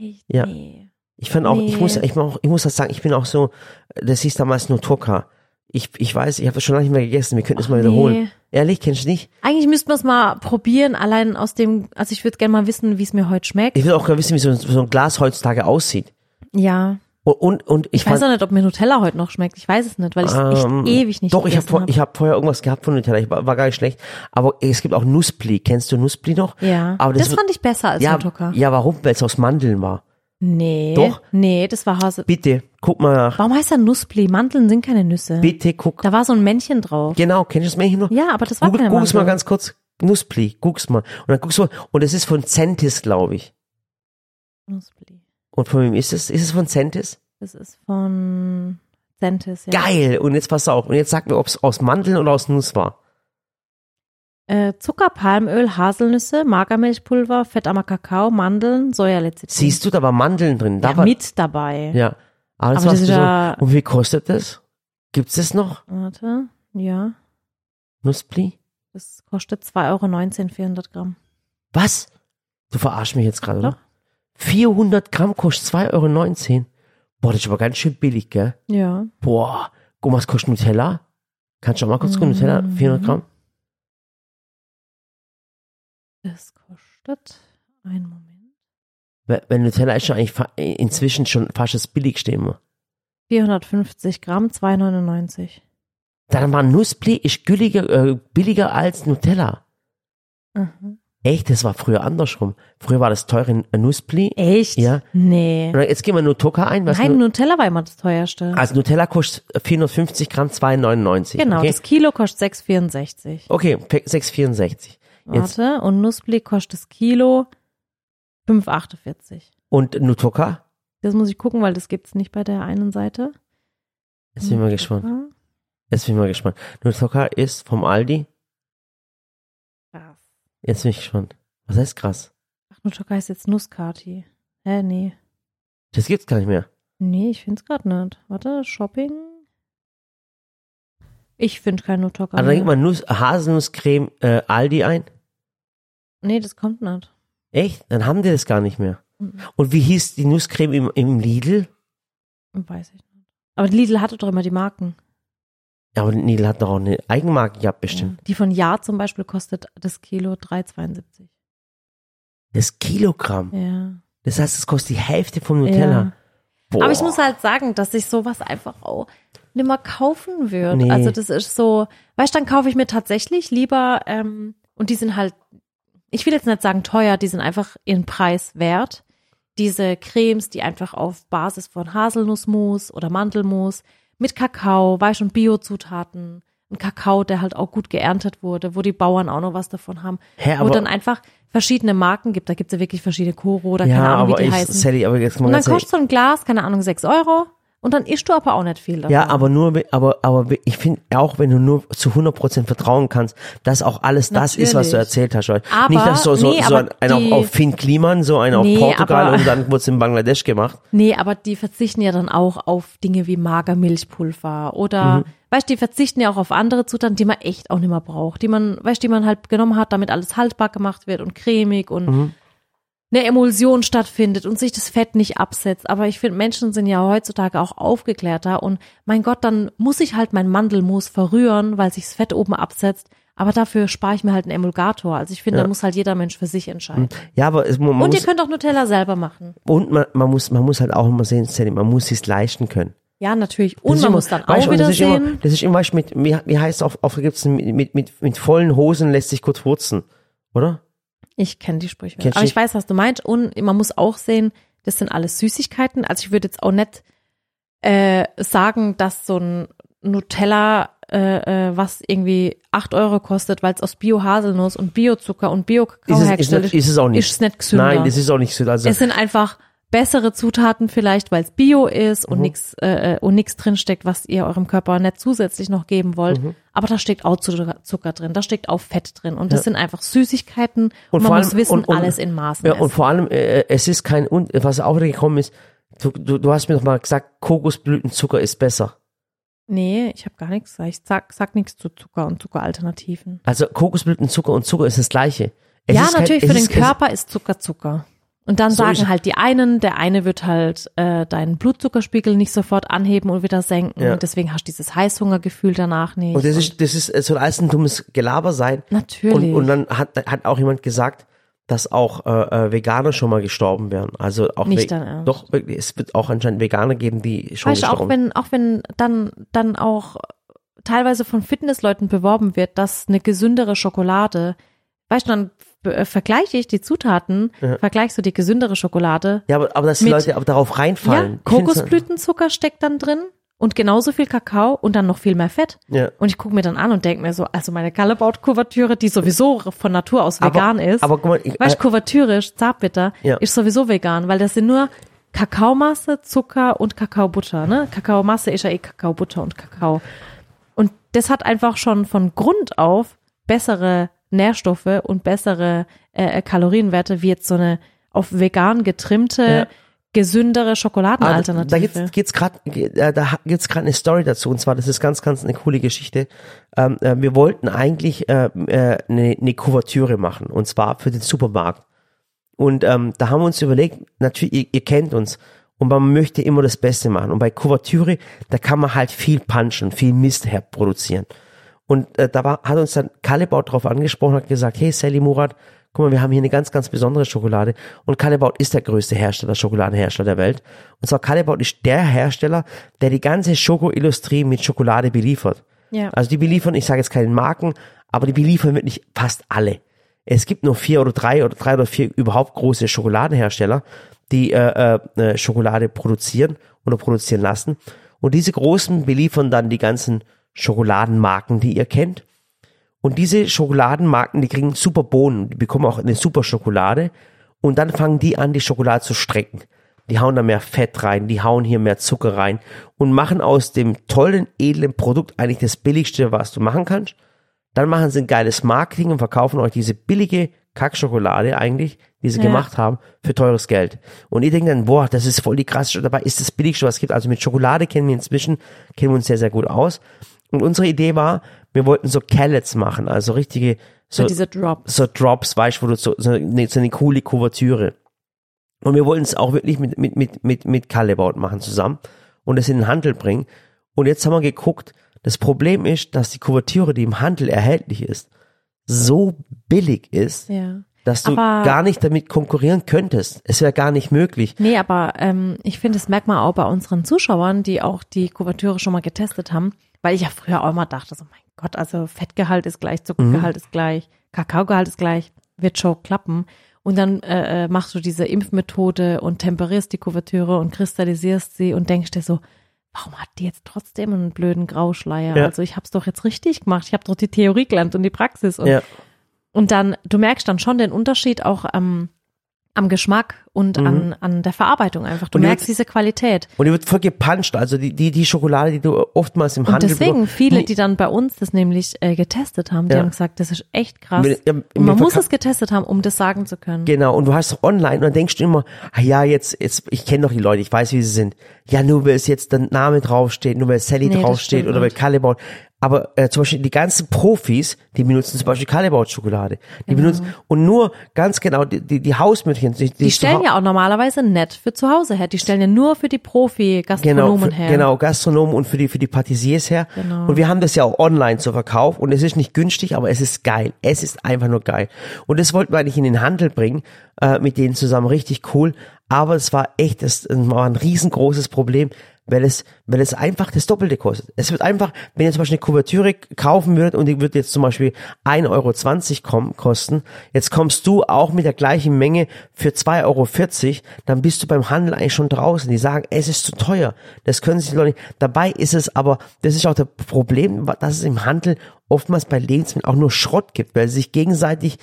Echt? Ja. Nee. Ich fand auch, ich Nee. muss, ich, muss auch, ich muss das sagen, ich bin auch so, das hieß damals nur Turka. Ich, ich weiß, ich habe das schon lange nicht mehr gegessen. Wir könnten es mal wiederholen. nee. Ehrlich, kennst du nicht? Eigentlich müssten wir es mal probieren, allein aus dem, also ich würde gerne mal wissen, wie es mir heute schmeckt. Ich will auch gerne wissen, wie so, ein- so ein Glas heutzutage aussieht. Ja. Und, und, ich, Ich weiß fand, auch nicht, ob mir Nutella heute noch schmeckt. Ich weiß es nicht, weil ich es Ähm, echt ewig nicht Doch, ich habe hab. ich hab vorher irgendwas gehabt von Nutella. Ich war, war gar nicht schlecht. Aber es gibt auch Nussbli. Kennst du Nussbli noch? Ja. Aber das das, fand ich besser als ja, ja, warum? Weil es aus Mandeln war. Nee. Doch. Nee, das war Hase. Bitte, guck mal nach. Warum heißt er Nussbli? Mandeln sind keine Nüsse. Bitte, guck. Da war so ein Männchen drauf. Genau, kennst du das Märchen noch? Ja, aber das war Google, keine Google's mal ganz kurz. Nussbli, guck's mal. Und dann guckst du, und es ist von Centis, glaube ich. Nussbli. Und von wem ist es? Ist es von Centis? Das ist von Centis, ja. Geil! Und jetzt pass auf. Und jetzt sag mir, ob es aus Mandeln oder aus Nuss war. Äh, Zucker, Palmöl, Haselnüsse, Magermilchpulver, fettarmer Kakao, Mandeln, Sojalecithin. Siehst du, da war Mandeln drin. Da ja, war, mit dabei. Ja. Das Aber warst das ja- Und wie kostet das? Gibt's das noch? Warte, ja. Nussbli? Das kostet 2,19 Euro, 400 Gramm. Was? Du verarsch mich jetzt gerade, oder? Doch. 400 Gramm kostet 2,19 Euro. Boah, das ist aber ganz schön billig, gell? Ja. Boah. Guck mal, was kostet Nutella? Kannst du auch mal kurz gucken, Mhm. Nutella? 400 Gramm? Das kostet, einen Moment. Weil, weil Nutella ist schon eigentlich inzwischen schon fast das billigste immer. 450 Gramm, 2,99. Dann war Nussbli ist billiger, äh, billiger als Nutella. Mhm. Echt, das war früher andersrum. Früher war das teure Nussbli. Echt? Ja. Nee. Jetzt gehen wir Nutoka ein. Was Nein, Nu- Nutella war immer das teuerste. also Nutella kostet 450 Gramm 2,99. genau, Okay, das Kilo kostet 6,64. okay 6,64. Jetzt, Warte, und Nussbli kostet das Kilo 5,48. und Nutoka? Das muss ich gucken, weil das gibt's nicht bei der einen Seite. Jetzt bin ich mal gespannt. Jetzt bin ich mal gespannt. Nutoka ist vom Aldi. Jetzt bin ich gespannt. Was heißt krass? Ach, Nutoka heißt jetzt Nusskati. Hä, nee. Das gibt's gar nicht mehr. Nee, ich find's grad nicht. Warte, Shopping. Ich find kein Nutoka. Also dann gibt man Nuss, Haselnusscreme äh, Aldi ein. Nee, das kommt nicht. Echt? Dann haben die das gar nicht mehr. Mhm. Und wie hieß die Nusscreme im, im Lidl? Weiß ich nicht. Aber Lidl hatte doch immer die Marken. Ja, aber Lidl hat doch auch eine Eigenmarke gehabt, bestimmt. Die von Ja zum Beispiel kostet das Kilo 3,72. Das Kilogramm. Ja. Das heißt, es kostet die Hälfte vom Nutella. Ja. Boah. Aber ich muss halt sagen, dass ich sowas einfach auch nimmer kaufen würde. Nee. Also das ist so, weißt du, dann kaufe ich mir tatsächlich lieber, ähm, und die sind halt, ich will jetzt nicht sagen teuer, die sind einfach ihren Preis wert. Diese Cremes, die einfach auf Basis von Haselnussmus oder Mandelmus mit Kakao, du, und Biozutaten, ein Kakao, der halt auch gut geerntet wurde, wo die Bauern auch noch was davon haben, Hä, wo aber- dann einfach verschiedene Marken gibt. Da gibt es ja wirklich verschiedene Koro oder ja, keine Ahnung, wie die ich, heißen. Sally, aber jetzt mal Und dann kostet so ein Glas, keine Ahnung, sechs Euro. Und dann isst du aber auch nicht viel davon. Ja, aber nur, aber, aber ich finde auch, wenn du nur zu 100% vertrauen kannst, dass auch alles das ist, was du erzählt hast. Weil Aber- Nicht, dass so, so, nee, so ein, einer die- auf Finn Kliman, so einer Nee, auf Portugal aber- und dann wurde es in Bangladesch gemacht. Nee, aber die verzichten ja dann auch auf Dinge wie Magermilchpulver oder, Mhm. weißt du, die verzichten ja auch auf andere Zutaten, die man echt auch nicht mehr braucht, die man, weißt du, die man halt genommen hat, damit alles haltbar gemacht wird und cremig und Mhm. Eine Emulsion stattfindet und sich das Fett nicht absetzt. Aber ich finde, Menschen sind ja heutzutage auch aufgeklärter und mein Gott, dann muss ich halt mein Mandelmus verrühren, weil sich das Fett oben absetzt. Aber dafür spare ich mir halt einen Emulgator. Also ich finde, Ja. da muss halt jeder Mensch für sich entscheiden. Ja, aber es, man, man Und ihr muss, könnt auch Nutella selber machen. und man, man muss, man muss halt auch immer sehen, Sally, man muss es leisten können. Ja, natürlich. Und man immer- muss dann weißt auch und wieder das ist immer, sehen. das ist immer, weißt mit, wie, wie heißt es auf, auf gibt's mit, mit, mit, mit vollen Hosen lässt sich kurz furzen, oder? Ich kenne die Sprüche. Kennst Aber ich weiß, was du meinst. Und man muss auch sehen, Das sind alles Süßigkeiten. Also ich würde jetzt auch nicht äh, sagen, dass so ein Nutella, äh, äh, was irgendwie acht Euro kostet, weil es aus Bio-Haselnuss und Biozucker und Bio-Kakao Ist es, ist, hergestellt nicht- ist es auch nicht. ist es nicht gesünder. Nein, das ist auch nicht so. Also, Es sind einfach bessere Zutaten vielleicht, weil es Bio ist Mhm. und nix äh, äh, und nichts drinsteckt, was ihr eurem Körper nicht zusätzlich noch geben wollt. Mhm. Aber da steckt auch Zucker, drin, da steckt auch Fett drin und das sind einfach Süßigkeiten und, Und man vor muss allem- wissen, und- und- alles in Maßen ja, essen. und vor allem, äh, es ist kein, was auch wieder gekommen ist, du, du, du hast mir doch mal gesagt, Kokosblütenzucker ist besser. nee, ich habe gar nichts. Ich sag, sag nichts zu Zucker und Zuckeralternativen. Also Kokosblütenzucker und Zucker ist das gleiche. Es ja, kein- natürlich es für den ist- Körper ist Zucker Zucker. Und dann So sagen halt die einen, der eine wird halt äh, deinen Blutzuckerspiegel nicht sofort anheben und wieder senken. Ja. Und deswegen hast du dieses Heißhungergefühl danach nicht. Und das ist, das ist, soll alles ein dummes Gelaber sein. Natürlich. Und, und dann hat, hat auch jemand gesagt, dass auch äh, äh, Veganer schon mal gestorben wären. Also auch Nicht dein Ernst. Doch, wirklich, es wird auch anscheinend Veganer geben, die schon Weißt du, gestorben auch wenn, auch wenn dann, dann auch teilweise von Fitnessleuten beworben wird, dass eine gesündere Schokolade, weißt du, dann äh, vergleiche ich die Zutaten, vergleichst du die gesündere Schokolade. Ja, aber, aber dass die mit- Leute darauf Ja, reinfallen. Find's- Kokosblütenzucker steckt dann drin und genauso viel Kakao und dann noch viel mehr Fett. Ja. Und ich gucke mir dann an und denke mir so, also meine Callebaut-Kuvertüre, die sowieso von Natur aus Aber- vegan ist, aber guck mal, ich- weißt du, äh, Kuvertürisch, Zartbitter, Ja. ist sowieso vegan, weil das sind nur Kakaomasse, Zucker und Kakaobutter, ne? Kakaomasse ist ja eh Kakaobutter und Kakao. Und das hat einfach schon von Grund auf bessere Nährstoffe und bessere äh, Kalorienwerte wie jetzt so eine auf vegan getrimmte, Ja. gesündere Ah, Da Schokoladenalternative. gibt's, gibt's grad, äh, da gibt's gerade eine Story dazu und zwar das ist ganz, ganz eine coole Geschichte. Ähm, äh, wir wollten eigentlich äh, äh, eine, eine Kuvertüre machen und zwar für den Supermarkt. Und ähm, da haben wir uns überlegt, natürlich, ihr, ihr kennt uns und man möchte immer das Beste machen. Und bei Kuvertüre, da kann man halt viel punchen, viel Mist herproduzieren. Und äh, da war, hat uns dann Kallebaut drauf angesprochen, hat gesagt, hey Sally Murat, guck mal, wir haben hier eine ganz, ganz besondere Schokolade. Und Kallebaut ist der größte Hersteller, Schokoladenhersteller der Welt. Und zwar Kallebaut ist der Hersteller, der die ganze Schokoindustrie mit Schokolade beliefert. Ja. Also die beliefern, ich sage jetzt keine Marken, aber die beliefern wirklich fast alle. Es gibt nur vier oder drei oder drei oder vier überhaupt große Schokoladenhersteller, die äh, äh, äh, Schokolade produzieren oder produzieren lassen. Und diese großen beliefern dann die ganzen Schokoladenmarken, die ihr kennt. Und diese Schokoladenmarken, die kriegen super Bohnen, die bekommen auch eine super Schokolade. Und dann fangen die an, die Schokolade zu strecken. Die hauen da mehr Fett rein, die hauen hier mehr Zucker rein und machen aus dem tollen, edlen Produkt eigentlich das billigste, was du machen kannst. Dann machen sie ein geiles Marketing und verkaufen euch diese billige Kackschokolade eigentlich, die sie Ja. gemacht haben, für teures Geld. Und ihr denkt dann, boah, das ist voll die krasse, dabei ist das billigste, was es gibt. Also mit Schokolade kennen wir inzwischen, kennen wir uns sehr, sehr gut aus. Und unsere Idee war, wir wollten so Callets machen, also richtige, so so, diese Drops. so Drops, weißt du, wo du so, so, eine, so eine coole Kuvertüre. Und wir wollten es auch wirklich mit, mit, mit, mit, mit Kallebaut machen zusammen und es in den Handel bringen. Und jetzt haben wir geguckt, das Problem ist, dass die Kuvertüre, die im Handel erhältlich ist, so billig ist, Ja. Dass du Aber- gar nicht damit konkurrieren könntest. Es wäre gar nicht möglich. Nee, aber ähm, ich finde, das merkt man auch bei unseren Zuschauern, die auch die Kuvertüre schon mal getestet haben, weil ich ja früher auch immer dachte, so mein Gott, also Fettgehalt ist gleich, Zuckergehalt ist gleich, Kakaogehalt ist gleich, wird schon klappen. Und dann äh, äh, machst du diese Impfmethode und temperierst die Kuvertüre und kristallisierst sie und denkst dir so, warum hat die jetzt trotzdem einen blöden Grauschleier? Ja. Also ich habe es doch jetzt richtig gemacht, ich habe doch die Theorie gelernt und die Praxis. Und Ja. Und dann, du merkst dann schon den Unterschied auch am, am Geschmack und an, an der Verarbeitung einfach. Du Mhm. Und die merkst wird- diese Qualität. Und die wird voll gepuncht. Also die, die, die Schokolade, die du oftmals im Und Handel deswegen, bekommst- viele, Nee, die dann bei uns das nämlich äh, getestet haben, die Ja. haben gesagt, das ist echt krass. Wir- ja, und wir man muss es getestet haben, um das sagen zu können. Genau, und du hast online und dann denkst du immer, ah ja, jetzt, jetzt, ich kenne doch die Leute, ich weiß, wie sie sind. Ja, nur weil es jetzt der Name draufsteht, nur weil Sally Nee, draufsteht oder weil nicht. Aber äh, zum Beispiel die ganzen Profis, die benutzen zum Beispiel Calibaut-Schokolade. Die benutzen, und nur ganz genau, die, die, die Hausmütterchen, die, Die stellen zu ja auch normalerweise nett für zu Hause her. Die stellen ja nur für die Genau, Profi-Gastronomen für, her. genau, Gastronomen und für die, für die Patissiers her. Genau. Und wir haben das ja auch online zur Verkauf und es ist nicht günstig, aber es ist geil. Es ist einfach nur geil. Und das wollten wir eigentlich in den Handel bringen, äh, mit denen zusammen richtig cool. Aber es war echt, es war ein riesengroßes Problem. Weil es, weil es einfach das Doppelte kostet. Es wird einfach, wenn ihr zum Beispiel eine Kuvertüre kaufen würdet und die wird jetzt zum Beispiel 1,20 Euro kosten, jetzt kommst du auch mit der gleichen Menge für 2,40 Euro, dann bist du beim Handel eigentlich schon draußen. Die sagen, es ist zu teuer. Das können sich die Leute nicht. Dabei ist es aber, das ist auch das Problem, dass es im Handel oftmals bei Lebensmitteln auch nur Schrott gibt, weil sie sich gegenseitig,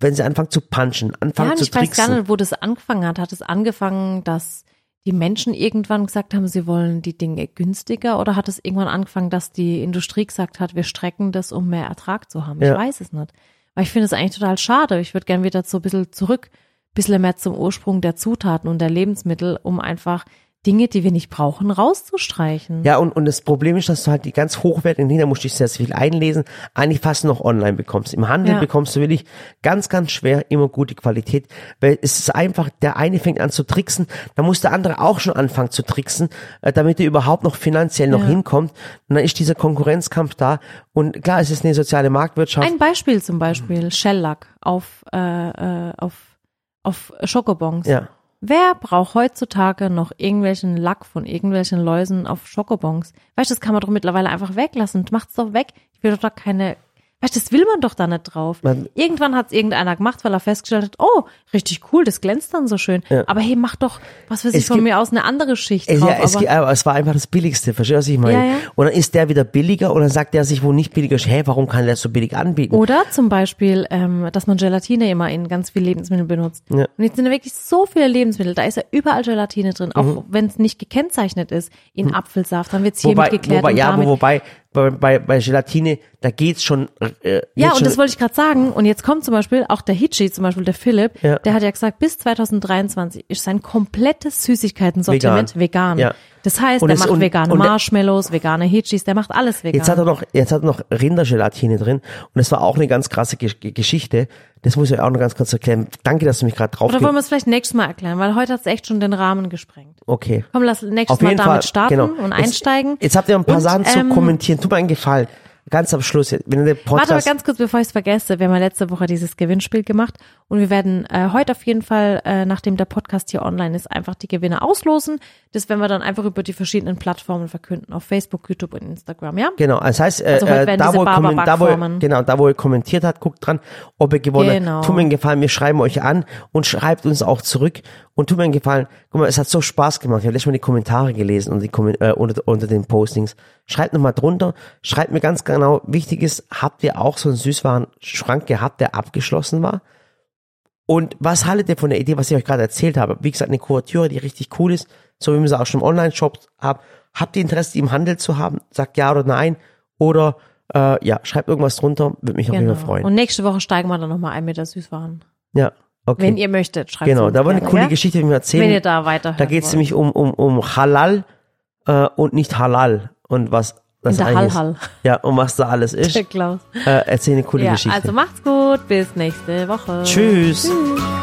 wenn sie anfangen zu punchen, anfangen Ja, zu ich weiß tricksen. gar nicht, wo das angefangen hat. Hat es angefangen, dass die Menschen irgendwann gesagt haben, sie wollen die Dinge günstiger oder hat es irgendwann angefangen, dass die Industrie gesagt hat, wir strecken das, um mehr Ertrag zu haben? Ich Ja. weiß es nicht. Weil ich finde es eigentlich total schade. Ich würde gern wieder so ein bisschen zurück, ein bisschen mehr zum Ursprung der Zutaten und der Lebensmittel, um einfach Dinge, die wir nicht brauchen, rauszustreichen. Ja, und, und das Problem ist, dass du halt die ganz hochwertigen Dinge, da musst du dich sehr, sehr viel einlesen, eigentlich fast noch online bekommst. Im Handel Ja. bekommst du wirklich ganz, ganz schwer immer gute Qualität, weil es ist einfach, der eine fängt an zu tricksen, da muss der andere auch schon anfangen zu tricksen, äh, damit er überhaupt noch finanziell noch Ja. hinkommt. Und dann ist dieser Konkurrenzkampf da. Und klar, es ist eine soziale Marktwirtschaft. Ein Beispiel zum Beispiel, Shellack auf, äh, äh, auf, auf Schokobons. ja. Wer braucht heutzutage noch irgendwelchen Lack von irgendwelchen Läusen auf Schokobons? Weißt du, das kann man doch mittlerweile einfach weglassen. Macht's doch weg. Ich will doch da keine. Weißt du, das will man doch da nicht drauf. Man- Irgendwann hat's irgendeiner gemacht, weil er festgestellt hat, oh, richtig cool, das glänzt dann so schön. Ja. Aber hey, mach doch, was weiß ich, Es von gibt- mir aus eine andere Schicht Es, drauf. ja, es, aber, gi- aber es war einfach das Billigste, verstehst du, was ich meine? Ja, ja. Und dann ist der wieder billiger und dann sagt der sich, wo nicht billiger ist, hä, warum kann der das so billig anbieten? Oder zum Beispiel, ähm, dass man Gelatine immer in ganz viele Lebensmittel benutzt. Ja. Und jetzt sind da wirklich so viele Lebensmittel, da ist ja überall Gelatine drin, auch Mhm. wenn es nicht gekennzeichnet ist in Apfelsaft, dann wird's hiermit wobei, geklärt wobei, ja, damit. wobei, bei, bei, bei Gelatine, da geht's schon, äh, Ja, und schon, das wollte ich gerade sagen. Und jetzt kommt zum Beispiel auch der Hitchi, zum Beispiel der Philipp, Ja. der hat ja gesagt, bis 2023 ist sein komplettes Süßigkeiten-Sortiment vegan. Ja. Das heißt, Und der macht und- vegane und Marshmallows, vegane Hitchis, der macht alles vegan. Jetzt hat er noch, jetzt hat er noch Rindergelatine drin und das war auch eine ganz krasse Ge Ge- Geschichte. Das muss ich auch noch ganz kurz erklären. Danke, dass du mich gerade drauf Oder wollen wir es vielleicht nächstes Mal erklären, weil heute hat es echt schon den Rahmen gesprengt. Okay. Komm, lass nächstes Auf Mal damit Fall, starten genau. und Jetzt- einsteigen. Jetzt habt ihr ein paar Und, Sachen zu ähm, kommentieren. Tut mir einen Gefallen. Ganz am Schluss, wenn ihr den Warte Podcast, ganz kurz, bevor ich es vergesse. Wir haben ja letzte Woche dieses Gewinnspiel gemacht und wir werden äh, heute auf jeden Fall, äh, nachdem der Podcast hier online ist, einfach die Gewinne auslosen. Das werden wir dann einfach über die verschiedenen Plattformen verkünden, auf Facebook, YouTube und Instagram, ja? genau, das heißt, äh, Also heute äh, da, wo da, wo genau, da, wo er kommentiert hat, guckt dran, ob er gewonnen Genau. hat. Tut mir einen Gefallen, wir schreiben euch an und schreibt uns auch zurück und tut mir einen Gefallen. Guck mal, es hat so Spaß gemacht. Ich habe letztes Mal die Kommentare gelesen und die Kommen- äh, unter, unter den Postings. Schreibt nochmal drunter, schreibt mir ganz genau, wichtig ist, habt ihr auch so einen Süßwarenschrank gehabt, der abgeschlossen war? Und was haltet ihr von der Idee, was ich euch gerade erzählt habe? Wie gesagt, eine Kuratüre, die richtig cool ist, so wie wir sie auch schon im Online-Shop haben. Habt ihr Interesse, die im Handel zu haben? Sagt ja oder nein. Oder äh, ja, schreibt irgendwas drunter, würde mich auf jeden Genau. Fall freuen. Und nächste Woche steigen wir dann nochmal ein mit der Süßwaren. ja, okay. Wenn ihr möchtet, schreibt genau, da war eine gerne, coole ja? Geschichte, die wir erzählen. Wenn ihr da weiterhört. da geht es nämlich um, um, um Halal äh, und nicht Halal. Und was das der eigentlich Hal-Hal. ist. Ja, und was da alles ist. Der Klaus. Äh, erzähl eine coole Ja, Geschichte. also macht's gut, bis nächste Woche. Tschüss. Tschüss.